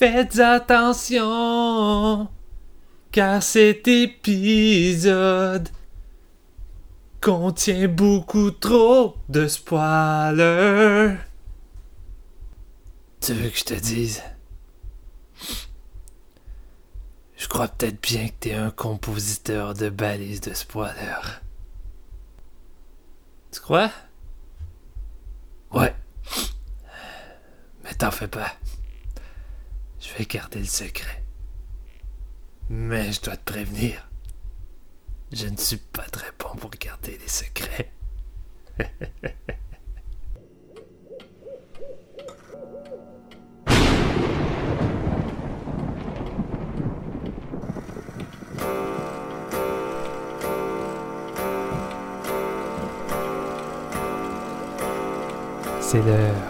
Faites attention, car cet épisode contient beaucoup trop de spoilers. Tu veux que je te dise? Je crois peut-être bien que t'es un compositeur de balises de spoilers. Tu crois? Ouais. Mais t'en fais pas. Je vais garder le secret. Mais je dois te prévenir. Je ne suis pas très bon pour garder les secrets. C'est l'heure.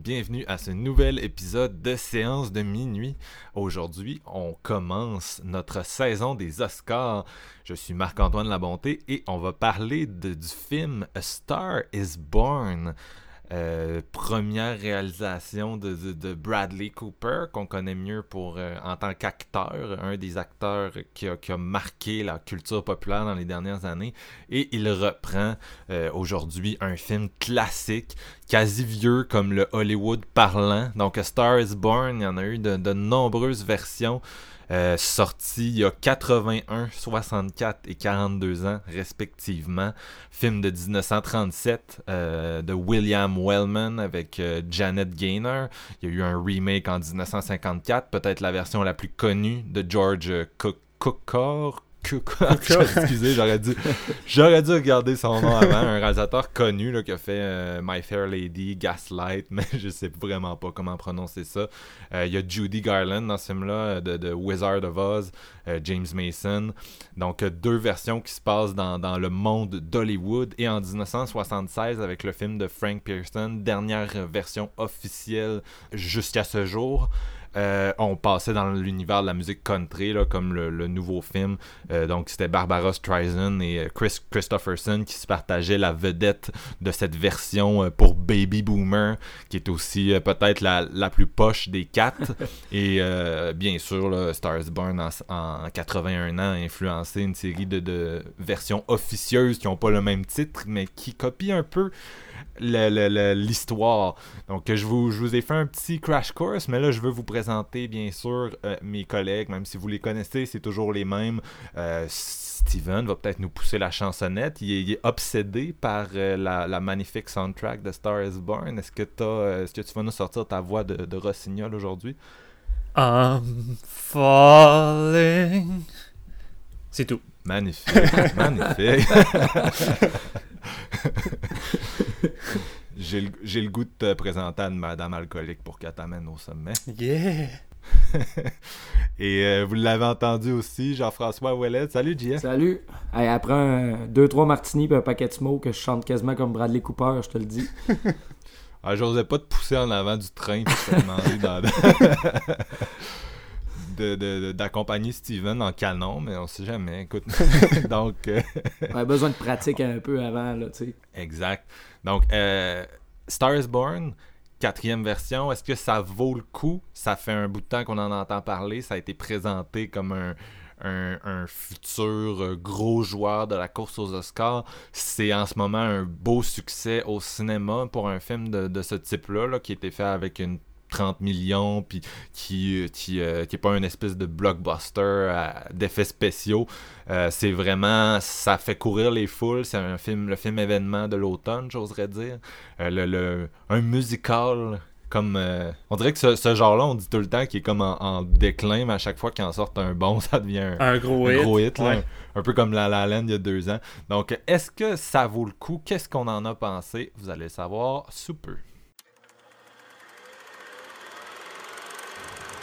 Bienvenue à ce nouvel épisode de Séance de minuit. Aujourd'hui, on commence notre saison des Oscars. Je suis Marc-Antoine Labonté et on va parler du film A Star is Born. Euh, première réalisation de, de- Bradley Cooper, qu'on connaît mieux pour euh, en tant qu'acteur, un des acteurs qui a, qui marqué la culture populaire dans les dernières années. Et il reprend euh, aujourd'hui un film classique, quasi vieux comme le Hollywood parlant. Donc Star is Born, il y en a eu de, de nombreuses versions. Euh, sorties il y a 81, 64 et 42 ans respectivement. Film de 1937 euh, de William Wellman avec euh, Janet Gaynor. Il y a eu un remake en 1954, peut-être la version la plus connue de George Cukor. Excusez, j'aurais dû, j'aurais dû regarder son nom avant. Un réalisateur connu là, qui a fait euh, My Fair Lady, Gaslight, mais je sais vraiment pas comment prononcer ça. Euh, Il y a Judy Garland dans ce film-là, euh, de, de Wizard of Oz, euh, James Mason. Donc, deux versions qui se passent dans, dans le monde d'Hollywood. Et en 1976, avec le film de Frank Pearson, dernière version officielle jusqu'à ce jour. Euh, on passait dans l'univers de la musique country, là, comme le, le nouveau film. Euh, donc, c'était Barbara Streisand et euh, Chris Christopherson qui se partageaient la vedette de cette version pour Baby Boomer, qui est aussi peut-être la, la plus poche des quatre. et bien sûr, là, Stars Born en, en 81 ans a influencé une série de, de versions officieuses qui n'ont pas le même titre, mais qui copient un peu l'histoire. Donc, je vous, je vous ai fait un petit crash course, mais là, je veux vous présenter, bien sûr, euh, mes collègues, même si vous les connaissez, c'est toujours les mêmes. Euh, Steven va peut-être nous pousser la chansonnette. Il est, il est obsédé par euh, la, la magnifique soundtrack de Star is Born. Est-ce que, est-ce que tu vas nous sortir ta voix de, de Rossignol aujourd'hui? I'm falling. C'est tout. Magnifique, magnifique. J'ai le, goût de te présenter à une madame alcoolique pour qu'elle t'amène au sommet. Yeah! Et euh, vous l'avez entendu aussi, Jean-François Ouellet. Salut, JF. Salut! Hey, après un 2-3 martinis et un paquet de smoke, je chante quasiment comme Bradley Cooper, je te le dis. Ah, J'osais pas te pousser en avant du train puis te demander dans- de- de- de- d'accompagner Steven en canon, mais on sait jamais. Écoute, donc... euh, On a besoin de pratique un peu avant, là, tu sais. Exact. Donc, euh, Star is Born, quatrième version, est-ce que ça vaut le coup? Ça fait un bout de temps qu'on en entend parler. Ça a été présenté comme un, un, un futur euh, gros joueur de la course aux Oscars. C'est en ce moment un beau succès au cinéma pour un film de, de ce type-là, là, qui a été fait avec une 30 millions, puis qui, qui, euh, qui est pas une espèce de blockbuster d'effets spéciaux. c'est vraiment, ça fait courir les foules. C'est un film, le film événement de l'automne, j'oserais dire. le, le, un musical comme euh, on dirait que ce, genre-là, on dit tout le temps qu'il est comme en, déclin, mais à chaque fois qu'il en sort un bon, ça devient un, gros hit. un, peu comme La La Land il y a deux ans. Donc, est-ce que ça vaut le coup? Qu'est-ce qu'on en a pensé? Vous allez le savoir sous peu.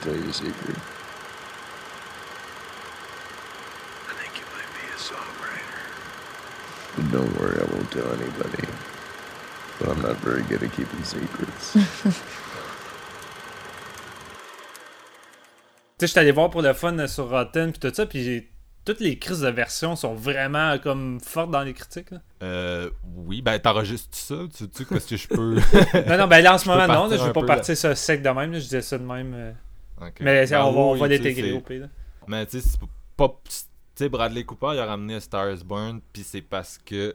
Can I tell you a secret? Don't worry, I won't tell anybody. But I'm not very good at keeping secrets. tu sais, je suis allé voir pour le fun sur Rotten puis tout ça, puis toutes les crises de version sont vraiment comme fortes dans les critiques. Là. Euh, oui, ben t'enregistres ça, tu sais qu'est-ce que je peux. non, non, ben là en ce moment, non, je vais pas partir ça sec de même, je disais ça de même. Euh. Mais ben, on, va, on va l'intégrer au pays. Mais tu sais, c'est pas sais, Bradley Cooper, il a ramené Stars Born, puis c'est parce que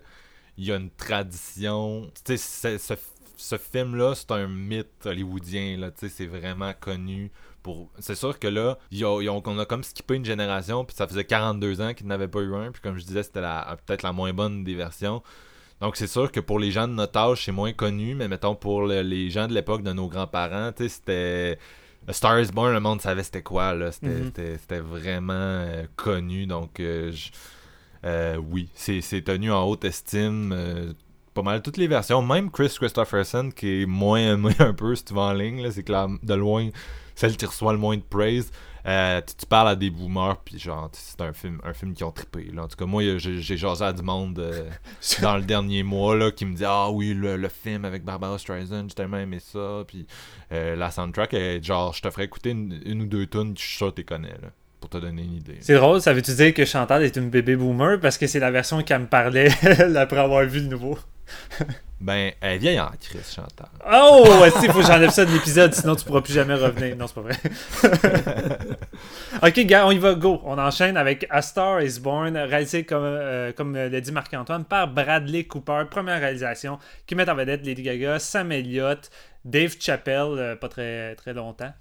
il y a une tradition. Tu sais, ce, film-là, c'est un mythe hollywoodien, là, tu sais, c'est vraiment connu. Pour... C'est sûr que là, on a comme skippé une génération, puis ça faisait 42 ans qu'ils n'avaient pas eu un, puis comme je disais, c'était peut-être la moins bonne des versions. Donc c'est sûr que pour les gens de notre âge, c'est moins connu, mais mettons pour les gens de l'époque de nos grands-parents, tu sais, c'était Star is Born, le monde savait c'était quoi, là. C'était mhm. vraiment euh, connu, donc euh, euh, oui, c'est tenu en haute estime. pas mal toutes les versions, même Chris Christopherson, qui est moins aimé un peu si tu vas en ligne, c'est que de loin, celle qui reçoit le moins de praise. Euh, tu, parles à des boomers, puis genre, c'est un film, un film qui ont trippé. Là. En tout cas, moi, j'ai jasé à du monde euh, dans le dernier mois là, qui me dit Ah oui, le, film avec Barbara Streisand, j'ai tellement aimé ça. Puis euh, la soundtrack, est, genre, je te ferais écouter une, ou deux tunes, je suis sûr que tu connais. Là pour te donner une idée. C'est drôle, ça veut-tu dire que Chantal est une bébé boomer? Parce que c'est la version qu'elle me parlait après avoir vu le nouveau? Ben, elle vieille en crise, Chantal. Oh, il faut que j'enlève ça de l'épisode, sinon tu pourras plus jamais revenir? Non, c'est pas vrai. ok, gars, on y va, go. On enchaîne avec A Star is Born, réalisé comme, euh, comme l'a dit Marc-Antoine par Bradley Cooper. Première réalisation qui met en vedette Lady Gaga, Sam Elliott, Dave Chappelle, euh, pas très, très longtemps.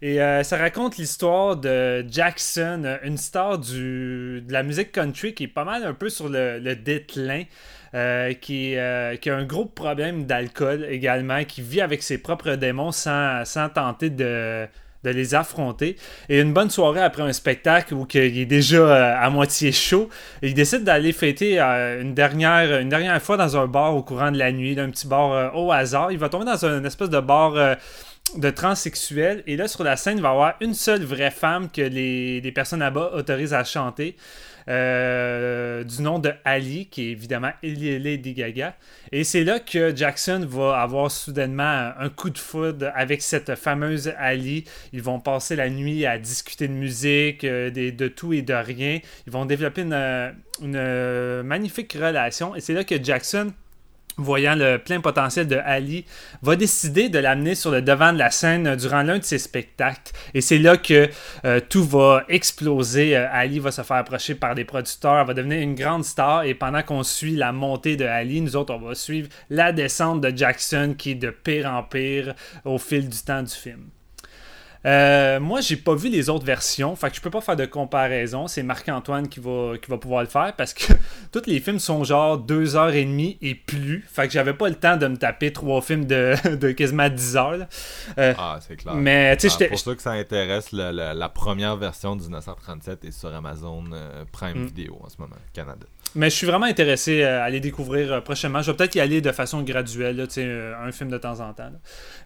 Et euh, ça raconte l'histoire de Jackson, une star du, de la musique country qui est pas mal un peu sur le, le déclin. Euh, qui, euh, qui, a un gros problème d'alcool également, qui vit avec ses propres démons sans, tenter de, les affronter. Et une bonne soirée après un spectacle où il est déjà euh, à moitié chaud, il décide d'aller fêter une, dernière, fois dans un bar au courant de la nuit, d'un petit bar au hasard. Il va tomber dans une espèce de bar de transsexuels. Et là, sur la scène, il va y avoir une seule vraie femme que les, les personnes là-bas autorisent à chanter. Euh, du nom de Ali, qui est évidemment Lady Gaga. Et c'est là que Jackson va avoir soudainement un coup de foudre avec cette fameuse Ali. Ils vont passer la nuit à discuter de musique, euh, de, tout et de rien. Ils vont développer une, une magnifique relation. Et c'est là que Jackson voyant le plein potentiel de Ali, va décider de l'amener sur le devant de la scène durant l'un de ses spectacles. Et c'est là que euh, tout va exploser. Euh, Ali va se faire approcher par des producteurs, va devenir une grande star. Et pendant qu'on suit la montée de Ali, nous autres, on va suivre la descente de Jackson qui est de pire en pire au fil du temps du film. Euh, moi, j'ai pas vu les autres versions, fait que je peux pas faire de comparaison. C'est Marc-Antoine qui va, qui va pouvoir le faire parce que tous les films sont genre 2h30 et plus. Fait que j'avais pas le temps de me taper trois films de, de quasiment 10 heures. Euh, ah, c'est clair. Mais tu sais, Pour ceux que ça intéresse, la, première version du 1937 est sur Amazon euh, Prime mm. Video en ce moment, Canada. Mais je suis vraiment intéressé euh, à les découvrir euh, prochainement. Je vais peut-être y aller de façon graduelle, là, un film de temps en temps.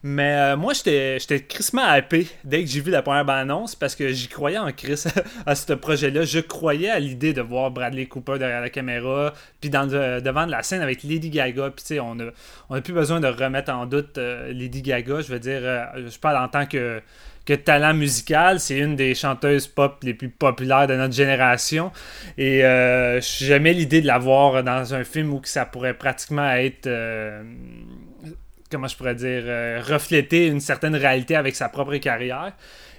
Mais euh, moi, j'étais crissement hypé dès que j'ai vu la première bande-annonce parce que j'y croyais en Chris à ce projet-là. Je croyais à l'idée de voir Bradley Cooper derrière la caméra, puis dans devant de la scène avec Lady Gaga. Puis on a, on a plus besoin de remettre en doute Lady Gaga. Je veux dire, euh, je parle en tant que que talent musical, c'est une des chanteuses pop les plus populaires de notre génération. Et euh, j'aimais l'idée de la voir dans un film où ça pourrait pratiquement être. euh, comment je pourrais dire euh, refléter une certaine réalité avec sa propre carrière.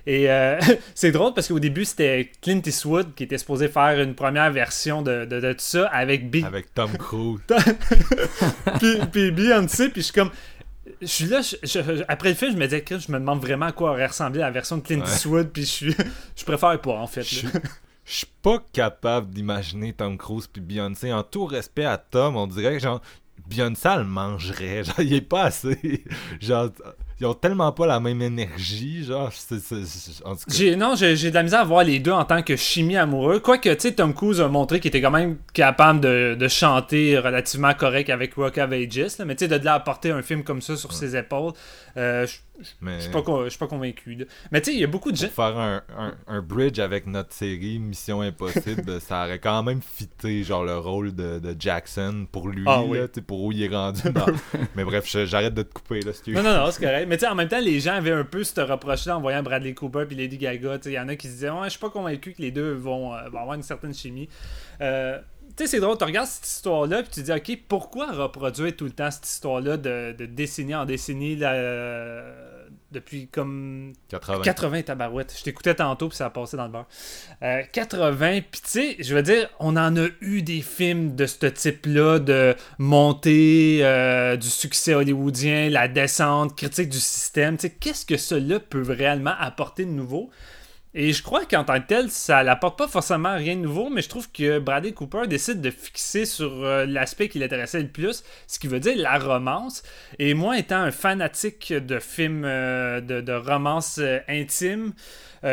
Et euh, c'est drôle parce qu'au début, c'était Clint Eastwood qui était supposé faire une première version de, de, de tout ça avec Big Avec Tom Cruise. puis, puis Beyoncé, puis je suis comme. Je suis là, je- je- après le film, je me disais, Chris, je me demande vraiment à quoi aurait ressemblé la version de Clint Ouais. Eastwood, puis je suis. Je préfère pas, en fait. Je suis pas capable d'imaginer Tom Cruise puis Beyoncé. En tout respect à Tom, on dirait que genre Beyoncé elle mangerait. Genre, il est pas assez. Genre, ils ont tellement pas la même énergie. Genre, en tout cas. Non, j'ai, de la misère à voir les deux en tant que chimie amoureux. Quoique, tu sais, Tom Cruise a montré qu'il était quand même capable de, de chanter relativement correct avec Rock of Ages. là. Mais tu sais, de là apporter un film comme ça sur ses épaules, euh, je Mais je suis pas, con- je suis pas convaincu. Mais tu sais, il y a beaucoup de gens. pour faire un, un, un bridge avec notre série Mission Impossible, ça aurait quand même fité genre le rôle de, de Jackson pour lui, Ah oui. là, pour où il est rendu. dans- Mais bref, j'arrête de te couper là, si tu Non, non, non, c'est correct. Mais tu sais, en même temps, les gens avaient un peu ce reproche-là en voyant Bradley Cooper puis Lady Gaga. Il y en a qui se disaient, ouais, je suis pas convaincu que les deux vont, euh, vont avoir une certaine chimie. Euh, tu sais, c'est drôle, tu regardes cette histoire-là, puis tu te dis, ok, pourquoi reproduire tout le temps cette histoire-là de, de décennie en décennie, là, euh, depuis comme 80. 80 tabarouettes. Je t'écoutais tantôt, puis ça a passé dans le beurre. Euh, 80, puis tu sais, je veux dire, on en a eu des films de ce type-là, de montée euh, du succès hollywoodien, la descente, critique du système. Tu sais, qu'est-ce que cela peut réellement apporter de nouveau? Et je crois qu'en tant que tel, ça n'apporte pas forcément rien de nouveau, mais je trouve que Bradley Cooper décide de fixer sur euh, l'aspect qui l'intéressait le plus, ce qui veut dire la romance. Et moi, étant un fanatique de films euh, de, romance euh, intime,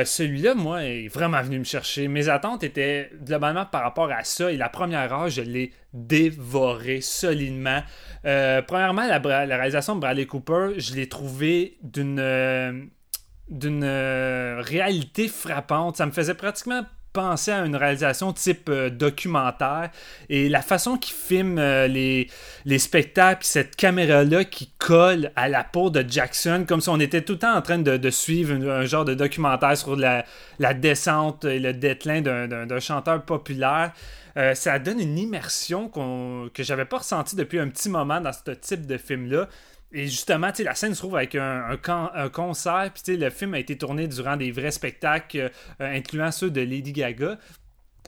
celui-là, moi, est vraiment venu me chercher. Mes attentes étaient globalement par rapport à ça, et la première heure, je l'ai dévoré solidement. Premièrement, la, la réalisation de Bradley Cooper, je l'ai trouvé d'une d'une euh, réalité frappante. Ça me faisait pratiquement penser à une réalisation type euh, documentaire et la façon qu'il filme euh, les, les spectacles, cette caméra-là qui colle à la peau de Jackson, comme si on était tout le temps en train de, suivre un genre de documentaire sur la, descente et le déclin d'un- chanteur populaire. Ça donne une immersion qu'on- que j'avais pas ressentie depuis un petit moment dans ce type de film-là. Et justement, tu sais, la scène se trouve avec un, un, can- un concert, puis tu sais, le film a été tourné durant des vrais spectacles, euh, incluant ceux de Lady Gaga.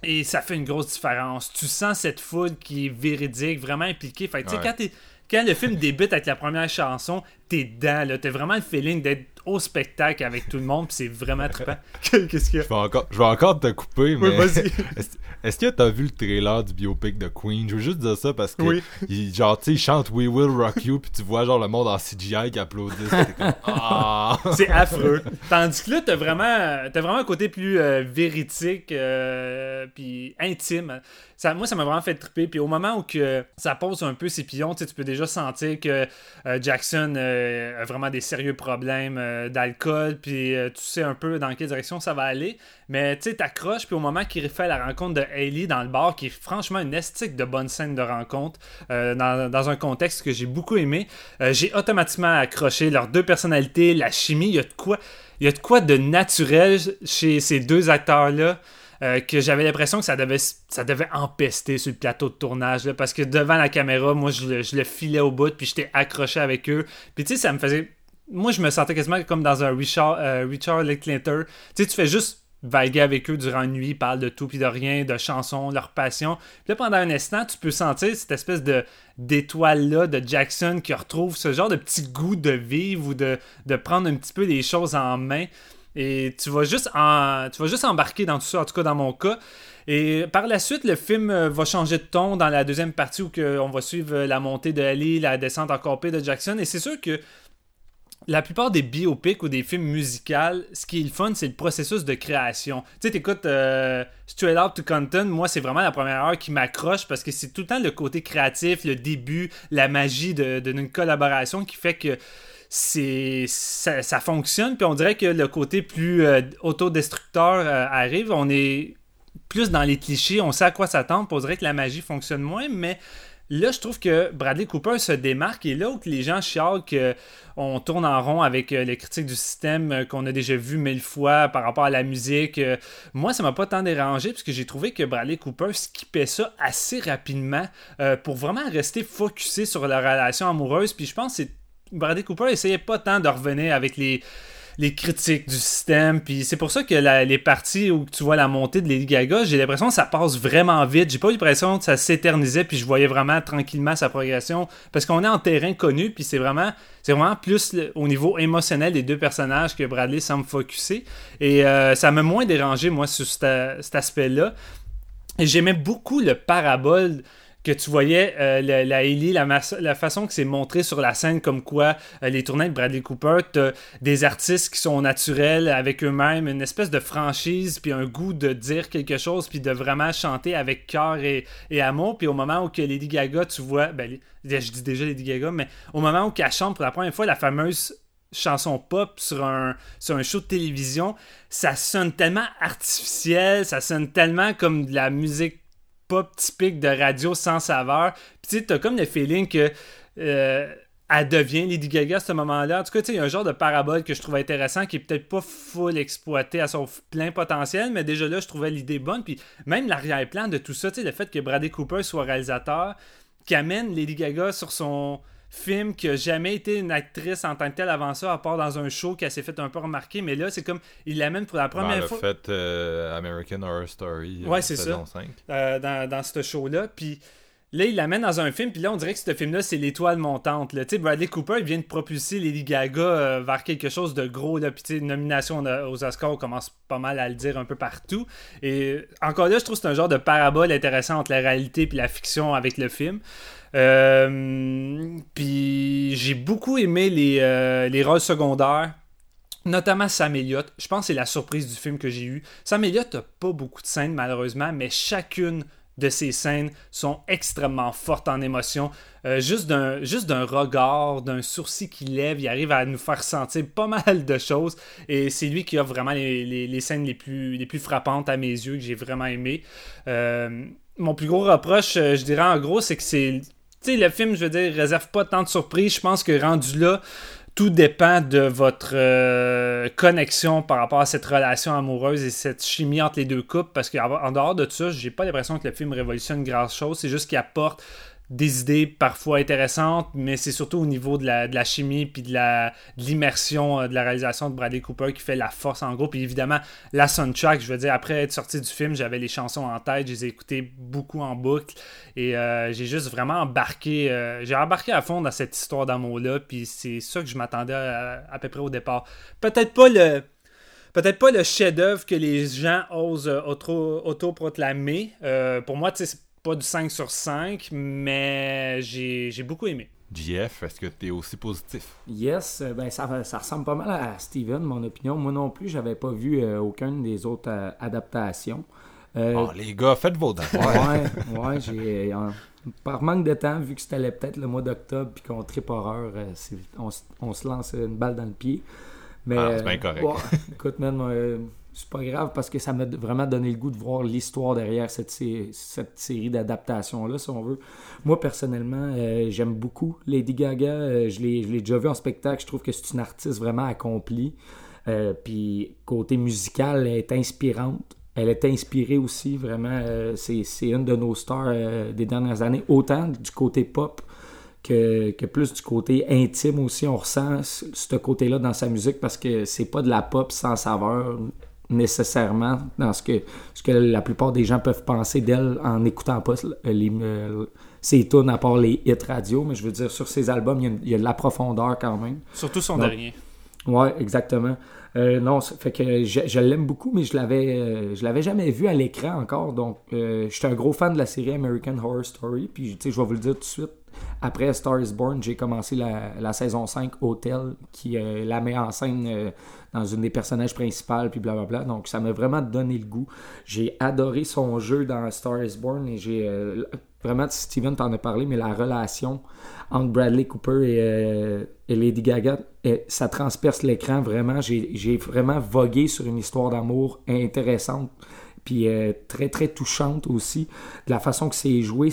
Et ça fait une grosse différence. Tu sens cette foule qui est véridique, vraiment impliquée. Fait que, tu sais, Ouais. quand, t'es- quand le film débute avec la première chanson, t'es dedans, là. T'as vraiment le feeling d'être au spectacle avec tout le monde, puis c'est vraiment trippant. Qu'est-ce qu'il y a? Je vais encore, je vais encore te couper, mais Oui, vas-y. est-ce est-ce que t'as vu le trailer du biopic de Queen? Je veux juste dire ça parce que, Oui. il- genre, tu sais, il chante We Will Rock You, puis tu vois, genre, le monde en CGI qui applaudit. Comme, ah! C'est affreux. Tandis que là, t'as vraiment, t'as vraiment un côté plus euh, véridique euh, puis intime. Moi, ça m'a vraiment fait triper. Puis au moment où que ça pose un peu ses pions, tu peux déjà sentir que euh, Jackson euh, a vraiment des sérieux problèmes euh, d'alcool. Puis tu sais un peu dans quelle direction ça va aller. Mais tu sais, t'accroches. Puis au moment qu'il fait la rencontre de Hailey dans le bar, qui est franchement une estique de bonne scène de rencontre, dans, dans un contexte que j'ai beaucoup aimé, j'ai automatiquement accroché leurs deux personnalités, la chimie. Il y a de quoi, il y a de, quoi de naturel chez ces deux acteurs-là. Euh, que j'avais l'impression que ça devait, ça devait empester sur le plateau de tournage. là, parce que devant la caméra, moi, je le, filais au bout, puis j'étais accroché avec eux. Puis tu sais, ça me faisait. Moi, je me sentais quasiment comme dans un Richard, euh, Richard. Tu sais, tu fais juste vaguer avec eux durant une nuit, ils parlent de tout puis de rien, de chansons, leur passion. Puis là, pendant un instant, tu peux sentir cette espèce de d'étoile-là de Jackson qui retrouve ce genre de petit goût de vivre ou de, de prendre un petit peu les choses en main. Et tu vas juste en, tu vas juste embarquer dans tout ça, en tout cas dans mon cas. Et par la suite, le film euh, va changer de ton dans la deuxième partie où on va suivre euh, la montée de Ali, la descente encore pire de Jackson. Et c'est sûr que la plupart des biopics ou des films musicaux, ce qui est le fun, c'est le processus de création. Tu sais, t'écoutes euh, Straight Out to Compton, moi, c'est vraiment la première heure qui m'accroche parce que c'est tout le temps le côté créatif, le début, la magie d'une de, collaboration qui fait que c'est ça, fonctionne. Puis on dirait que le côté plus euh, autodestructeur euh, arrive. On est plus dans les clichés, on sait à quoi s'attendre. On dirait que la magie fonctionne moins, mais Là, je trouve que Bradley Cooper se démarque et là où les gens chialent qu'on tourne en rond avec euh, les critiques du système qu'on a déjà vu mille fois par rapport à la musique, moi, ça m'a pas tant dérangé parce que j'ai trouvé que Bradley Cooper skippait ça assez rapidement pour vraiment rester focusé sur la relation amoureuse. Puis je pense que Bradley Cooper essayait pas tant de revenir avec les critiques du système. C'est pour ça que les parties où tu vois la montée de Lady Gaga, j'ai l'impression que ça passe vraiment vite. J'ai pas l'impression que ça s'éternisait, puis je voyais vraiment tranquillement sa progression. Parce qu'on est en terrain connu, puis c'est vraiment, c'est vraiment plus au niveau émotionnel des deux personnages que Bradley semble focuser. Et euh, ça m'a moins dérangé, moi, sur cet aspect-là. J'aimais beaucoup le parabole que tu voyais euh, la, la la, façon que c'est montré sur la scène, comme quoi euh, les tournées de Bradley Cooper, des artistes qui sont naturels avec eux-mêmes, une espèce de franchise, puis un goût de dire quelque chose, puis de vraiment chanter avec cœur et, amour. Puis au moment où que Lady Gaga, tu vois, ben, je dis déjà Lady Gaga, mais au moment où qu'elle chante pour la première fois la fameuse chanson pop sur un, sur un show de télévision, ça sonne tellement artificiel, ça sonne tellement comme de la musique pop typique de radio sans saveur. Puis tu sais, t'as comme le feeling que euh, elle devient Lady Gaga à ce moment-là. En tout cas, il y a un genre de parabole que je trouve intéressant qui est peut-être pas full exploité à son plein potentiel, mais déjà là, je trouvais l'idée bonne. Puis même l'arrière-plan de tout ça, le fait que Bradley Cooper soit réalisateur, qui amène Lady Gaga sur son film qui a jamais été une actrice en tant que telle avant ça, à part dans un show qui s'est fait un peu remarquer. Mais là, c'est comme, il l'amène pour la première fois. A fait euh, American Horror Story. Euh, ouais, c'est ça. Euh, dans, dans ce show-là. Puis là, il l'amène dans un film. Puis là, on dirait que ce film-là, c'est l'étoile montante. Tu sais, Bradley Cooper, il vient de propulser Lady Gaga vers quelque chose de gros. Là. Puis, tu sais, nomination aux Oscars, on commence pas mal à le dire un peu partout. Et encore là, je trouve que c'est un genre de parabole intéressant entre la réalité et la fiction avec le film. Euh, puis j'ai beaucoup aimé les, euh, les rôles secondaires. Notamment Sam Elliott. Je pense que c'est la surprise du film que j'ai eu. Sam Elliott n'a pas beaucoup de scènes, malheureusement, mais chacune de ces scènes sont extrêmement fortes en émotion. Euh, juste d'un regard, d'un sourcil qui lève, il arrive à nous faire sentir pas mal de choses. Et c'est lui qui a vraiment les, les, scènes les plus, les plus frappantes à mes yeux, que j'ai vraiment aimé. mon plus gros reproche, je dirais en gros, c'est que c'est sais, le film, je veux dire, réserve pas tant de surprises. Je pense que rendu là, tout dépend de votre euh, connexion par rapport à cette relation amoureuse et cette chimie entre les deux couples. Parce qu'en dehors de ça, j'ai pas l'impression que le film révolutionne grand chose. C'est juste qu'il apporte des idées parfois intéressantes, mais c'est surtout au niveau de la, chimie puis de l'immersion euh, de, la réalisation de Bradley Cooper qui fait la force en gros. Puis évidemment, la soundtrack, je veux dire, après être sorti du film, j'avais les chansons en tête, je les ai écoutées beaucoup en boucle et euh, j'ai juste vraiment embarqué, euh, j'ai embarqué à fond dans cette histoire d'amour-là, puis c'est ça que je m'attendais à, peu près au départ. Peut-être pas le peut-être pas le chef-d'œuvre que les gens osent auto-proclamer. pour moi, c'est pas du 5 sur 5, mais j'ai beaucoup aimé. JF, est-ce que tu es aussi positif? Yes, euh, ben ça, ça, ressemble pas mal à Steven, mon opinion. Moi non plus, j'avais pas vu euh, aucune des autres euh, adaptations. oh, les gars, faites vos devoirs. ouais, ouais, j'ai. par manque de temps, vu que c'était peut-être le mois d'octobre puis qu'on tripe horreur, on, on, se lance une balle dans le pied. Mais, ah, c'est bien correct. écoute, man, c'est pas grave parce que ça m'a vraiment donné le goût de voir l'histoire derrière cette, cette série d'adaptations-là, si on veut. Moi, personnellement, euh, j'aime beaucoup Lady Gaga. Euh, je l'ai déjà vu en spectacle. Je trouve que c'est une artiste vraiment accomplie. Euh, puis, côté musical, elle est inspirante. Elle est inspirée aussi, vraiment. c'est une de nos stars des dernières années. Autant du côté pop que, que, plus du côté intime aussi. On ressent ce côté-là dans sa musique parce que c'est pas de la pop sans saveur nécessairement dans ce que, ce que la plupart des gens peuvent penser d'elle en n'écoutant pas les, euh, ses tunes à part les hits radio. Mais je veux dire, sur ses albums, il y a, de la profondeur quand même. Surtout son dernier. Ouais, exactement. Euh, non, fait que je, je l'aime beaucoup, mais je l'avais euh, je l'avais jamais vu à l'écran encore. Donc, euh, je suis un gros fan de la série American Horror Story. Puis, tu sais, je vais vous le dire tout de suite. Après Star is Born, j'ai commencé la, saison 5 Hotel, qui la met en scène euh, dans une des personnages principales, puis blablabla. Donc, ça m'a vraiment donné le goût. J'ai adoré son jeu dans Star is Born et j'ai euh, vraiment, Steven t'en a parlé, mais la relation entre Bradley Cooper et, euh, Lady Gaga, ça transperce l'écran vraiment. J'ai vraiment vogué sur une histoire d'amour intéressante. Puis euh, très très touchante aussi. De la façon que c'est joué,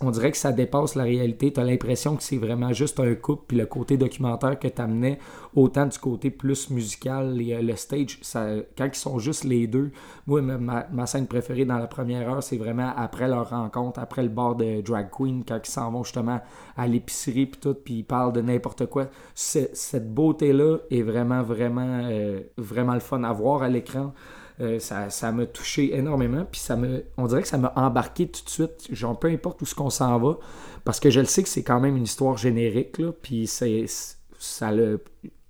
on dirait que ça dépasse la réalité. Tu as l'impression que c'est vraiment juste un couple, puis le côté documentaire que tu amenais, autant du côté plus musical, euh, le stage, ça, quand ils sont juste les deux. Moi, ma- scène préférée dans la première heure, c'est vraiment après leur rencontre, après le bar de Drag Queen, quand ils s'en vont justement à l'épicerie, puis tout, puis ils parlent de n'importe quoi. Cette beauté-là est vraiment, vraiment, euh, vraiment le fun à voir à l'écran. Euh, ça, ça m'a touché énormément, puis ça me, on dirait que ça m'a embarqué tout de suite. Genre, peu importe où ce qu'on s'en va, parce que je le sais que c'est quand même une histoire générique, là, puis c'est, ça le,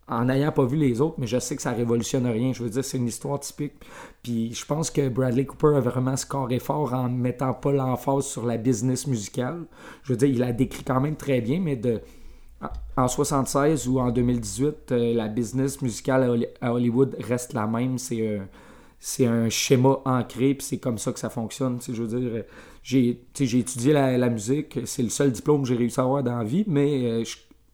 en n'ayant pas vu les autres, mais je sais que ça révolutionne rien. Je veux dire, c'est une histoire typique. Puis je pense que Bradley Cooper a vraiment scoré fort en mettant pas l'emphase sur la business musicale. Je veux dire, il la décrit quand même très bien, mais de en 76 ou en 2018, euh, la business musicale à Holly- à Hollywood reste la même. C'est c'est un schéma ancré, puis c'est comme ça que ça fonctionne. Je veux dire, euh, j'ai j'ai étudié la, musique, c'est le seul diplôme que j'ai réussi à avoir dans la vie, mais euh,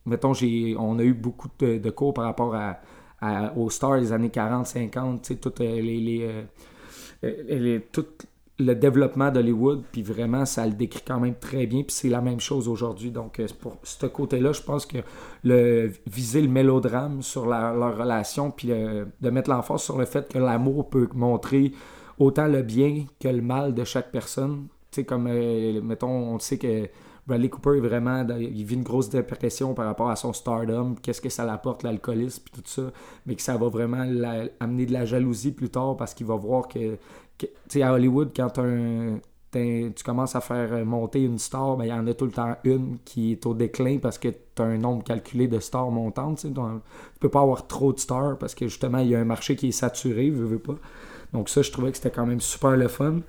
mettons, j'ai, on a eu beaucoup de, cours par rapport à, à- aux stars des années 40, 50, tu sais, toutes euh, les, les, euh, euh, les- tout le développement d'Hollywood, puis vraiment, ça le décrit quand même très bien, puis c'est la même chose aujourd'hui. Donc, euh, pour ce côté-là, je pense que le viser le mélodrame sur leur relation, puis de mettre l'emphase sur le fait que l'amour peut montrer autant le bien que le mal de chaque personne. Tu sais, comme, euh, mettons, on sait que Bradley Cooper est vraiment, il vit une grosse dépression par rapport à son stardom, qu'est-ce que ça l'apporte, l'alcoolisme, puis tout ça, mais que ça va vraiment amener de la jalousie plus tard parce qu'il va voir que, sais, à Hollywood, quand un- tu commences à faire monter une star, ben, il y en a tout le temps une qui est au déclin parce que tu as un nombre calculé de stars montantes. tu tu peux pas avoir trop de stars parce que justement, il y a un marché qui est saturé, veux, veux pas. Donc ça, je trouvais que c'était quand même super le fun.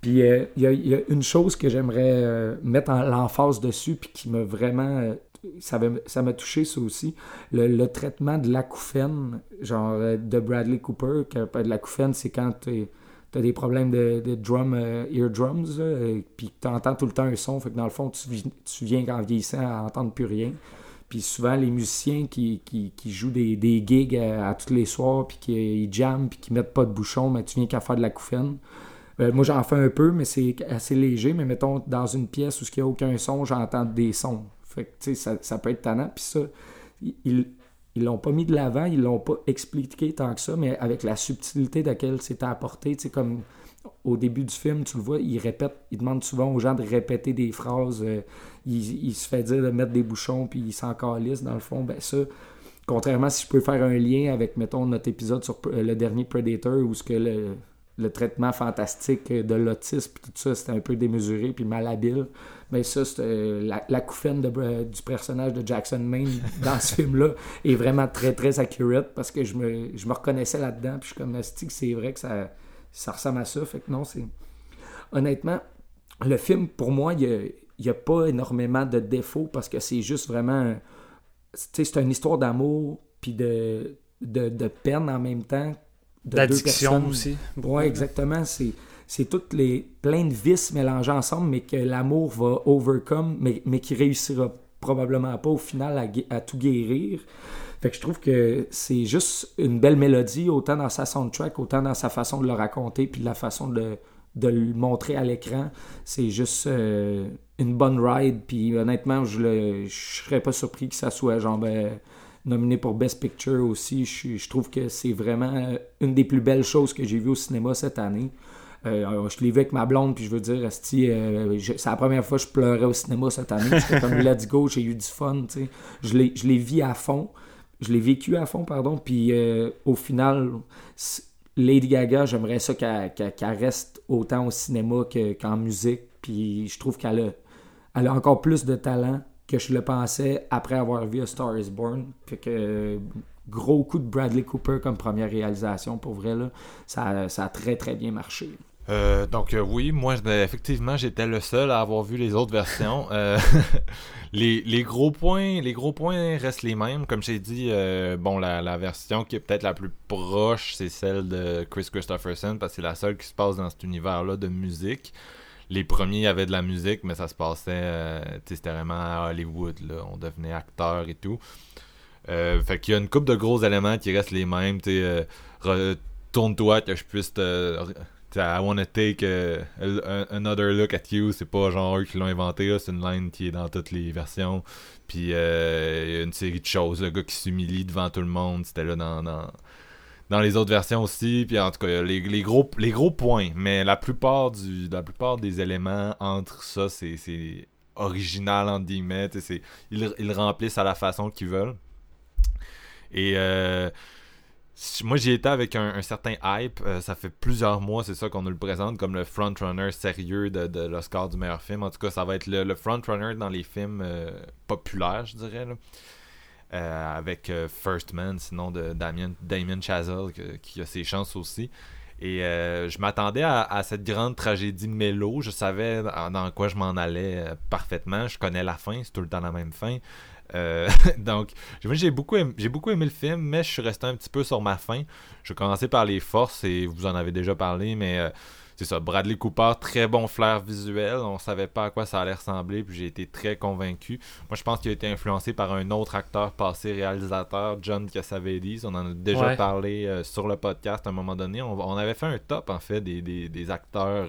Puis euh, il y, a, une chose que j'aimerais euh, mettre en l'emphase dessus, puis qui m'a vraiment. euh, ça m'a touché, ça aussi. Le, traitement de l'acouphène, genre euh, de Bradley Cooper. Que, de l'acouphène, c'est quand tu as des problèmes de, de drum, euh, eardrums, euh, puis tu entends tout le temps un son. Fait que dans le fond, tu, tu viens en vieillissant à entendre plus rien. Puis souvent, les musiciens qui, qui, jouent des, des gigs à, à tous les soirs, puis qui ils jamment, puis qui mettent pas de bouchon, mais tu viens qu'à faire de l'acouphène. Euh, moi, j'en fais un peu, mais c'est assez léger. Mais mettons, dans une pièce où il n'y a aucun son, j'entends des sons. Fait que, ça, ça peut être tannant. Puis ça, ils ils l'ont pas mis de l'avant, ils l'ont pas expliqué tant que ça, mais avec la subtilité de laquelle c'était apporté, tu sais, comme au début du film, tu le vois, il répète, il demande souvent aux gens de répéter des phrases, euh, il, se fait dire de mettre des bouchons, puis il s'en calisse, dans le fond, ben ça, contrairement si je peux faire un lien avec, mettons, notre épisode sur euh, le dernier Predator, où ce que le, le traitement fantastique de l'autisme, puis tout ça, c'était un peu démesuré, puis malhabile, mais ça, c'est, euh, la, la couffaine de, Bra- du personnage de Jackson Maine dans ce film-là est vraiment très, très accurate, parce que je me, je me reconnaissais là-dedans, puis je suis comme, que c'est vrai que ça, ça ressemble à ça, fait que non, c'est... Honnêtement, le film, pour moi, il n'y a pas énormément de défauts parce que c'est juste vraiment. Tu sais, c'est une histoire d'amour puis de, de, de peine en même temps. D'addiction aussi. Oui, exactement. C'est, c'est toutes les plein de vices mélangés ensemble, mais que l'amour va overcome, mais, mais qui réussira probablement pas au final à, tout guérir. Fait que je trouve que c'est juste une belle mélodie, autant dans sa soundtrack, autant dans sa façon de le raconter, puis de la façon de, de le montrer à l'écran. C'est juste euh, une bonne ride, puis honnêtement, je ne serais pas surpris que ça soit genre ben, nominé pour Best Picture aussi. Je, je trouve que c'est vraiment euh, une des plus belles choses que j'ai vues au cinéma cette année. Euh, je l'ai vu avec ma blonde, puis je veux dire, euh, c'est la première fois que je pleurais au cinéma cette année. C'était comme Let's Go, j'ai eu du fun. Je l'ai je l'ai vu à fond. Je l'ai vécu à fond, pardon. Puis euh, au final, Lady Gaga, j'aimerais ça qu'elle reste autant au cinéma que- qu'en musique. Puis je trouve qu'elle a, elle a encore plus de talent que je le pensais après avoir vu A Star is Born. Fait que euh, gros coup de Bradley Cooper comme première réalisation. Pour vrai, là, ça, a très très bien marché. Euh, donc euh, oui, moi ben, effectivement j'étais le seul à avoir vu les autres versions. Les, gros points, les gros points restent les mêmes. Comme j'ai dit, bon la, la, version qui est peut-être la plus proche, c'est celle de Chris Christopherson parce que c'est la seule qui se passe dans cet univers-là de musique. Les premiers avaient de la musique, mais ça se passait, c'était vraiment à Hollywood. Là. On devenait acteur et tout. fait qu'il y a une coupe de gros éléments qui restent les mêmes. Tourne-toi que je puisse te I wanna take uh, another look at you. C'est pas genre eux qui l'ont inventé, c'est une line qui est dans toutes les versions. Puis euh, a une série de choses. Le gars qui s'humilie devant tout le monde, c'était là dans, dans, les autres versions aussi. Puis en tout cas, les, gros, les gros points. Mais la plupart, du, la plupart des éléments entre ça, c'est original, entre guillemets. Ils, ils remplissent à la façon qu'ils veulent. Et. Euh, moi j'y étais avec un, certain hype. Euh, ça fait plusieurs mois, c'est ça qu'on nous le présente comme le frontrunner sérieux de, l'Oscar du meilleur film. En tout cas, ça va être le, frontrunner dans les films euh, populaires, je dirais. Euh, avec First Man, sinon de Damien, Damien Chazelle, qui a ses chances aussi. Et je m'attendais à, cette grande tragédie mélo. Je savais dans quoi je m'en allais parfaitement. Je connais la fin, c'est tout le temps la même fin. Euh, donc, j'ai beaucoup, aimé, le film, mais je suis resté un petit peu sur ma fin. Je vais commencer par les forces et vous en avez déjà parlé, mais euh, c'est ça. Bradley Cooper, très bon flair visuel. On savait pas à quoi ça allait ressembler, puis j'ai été très convaincu. Moi, je pense qu'il a été influencé par un autre acteur passé réalisateur, John Cassavetes. On en a déjà parlé euh, sur le podcast à un moment donné. On, avait fait un top, en fait, des, des acteurs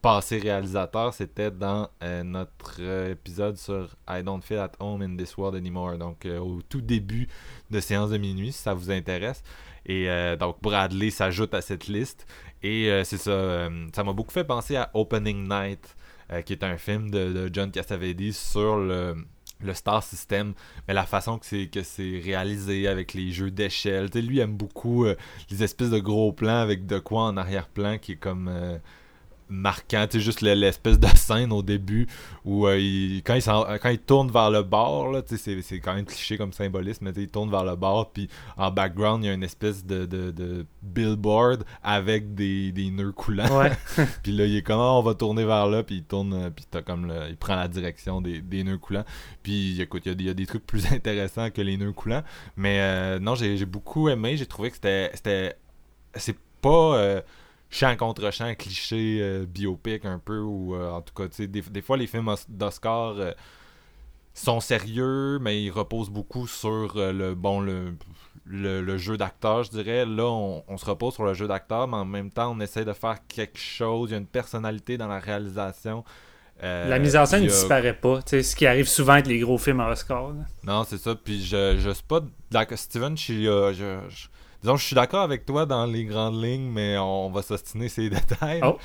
passé réalisateur, c'était dans euh, notre euh, épisode sur I Don't Feel at Home in This World Anymore. Donc, euh, au tout début de séance de minuit, si ça vous intéresse. Et donc, Bradley s'ajoute à cette liste. Et c'est ça, ça m'a beaucoup fait penser à Opening Night, qui est un film de, John Cassavetes sur le, le Star System, mais la façon que c'est réalisé avec les jeux d'échelle. Lui aime beaucoup les espèces de gros plans avec de quoi en arrière-plan qui est comme marquant. Tu sais, juste l'espèce de scène au début où euh, il, quand, il quand il tourne vers le bord, c'est quand même cliché comme symbolisme, mais il tourne vers le bord, puis en background, il y a une espèce de, de, billboard avec des, des nœuds coulants. Ouais. puis là, il est comme, ah, on va tourner vers là, puis il tourne, euh, puis comme il prend la direction des, des nœuds coulants. Puis écoute, il y, a, des trucs plus intéressants que les nœuds coulants. Mais euh, non, j'ai beaucoup aimé, j'ai trouvé que c'était. C'est pas chant contre chant, cliché euh, biopic un peu, ou euh, en tout cas, des, des fois les films d'Oscar euh, sont sérieux, mais ils reposent beaucoup sur le bon le, le, jeu d'acteur, je dirais. Là, on, se repose sur le jeu d'acteur, mais en même temps, on essaie de faire quelque chose. Il y a une personnalité dans la réalisation. la mise en scène ne disparaît pas, ce qui arrive souvent avec les gros films à Oscar. Non, c'est ça. Puis je, je suis pas. Steven, je, je disons, je suis d'accord avec toi dans les grandes lignes, mais on va s'ostiner ces détails. Oh.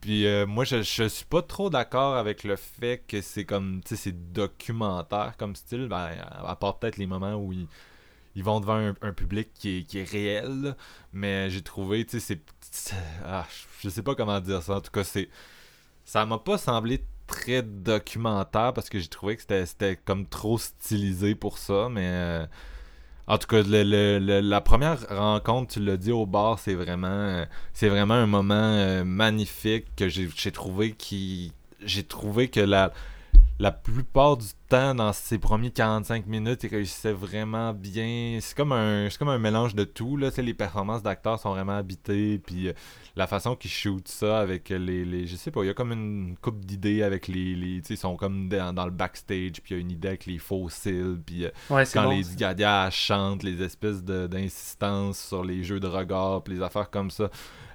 Puis euh, moi, je, je suis pas trop d'accord avec le fait que c'est comme, tu sais, c'est documentaire comme style, ben, à part peut-être les moments où ils, ils vont devant un, public qui est, qui est réel, mais j'ai trouvé, tu sais, c'est... Ah, je sais pas comment dire ça, en tout cas, c'est... Ça m'a pas semblé très documentaire parce que j'ai trouvé que c'était comme trop stylisé pour ça, mais... Euh, en tout cas, la première rencontre, tu l'as dit au bar, c'est vraiment, c'est vraiment un moment euh, magnifique que j'ai trouvé qui, j'ai trouvé que la, la plupart du temps, dans ses premiers 45 minutes, il réussissait vraiment bien. C'est comme un comme un mélange de tout. Là. les performances d'acteurs sont vraiment habitées. Puis euh, la façon qu'ils shootent ça avec les, les, Je sais pas, il y a comme une coupe d'idées avec les. les ils sont comme dans, le backstage. Puis il y a une idée avec les fossiles. Puis euh, quand les Gadia chantent, les espèces d'insistance sur les jeux de regard. Puis les affaires comme ça.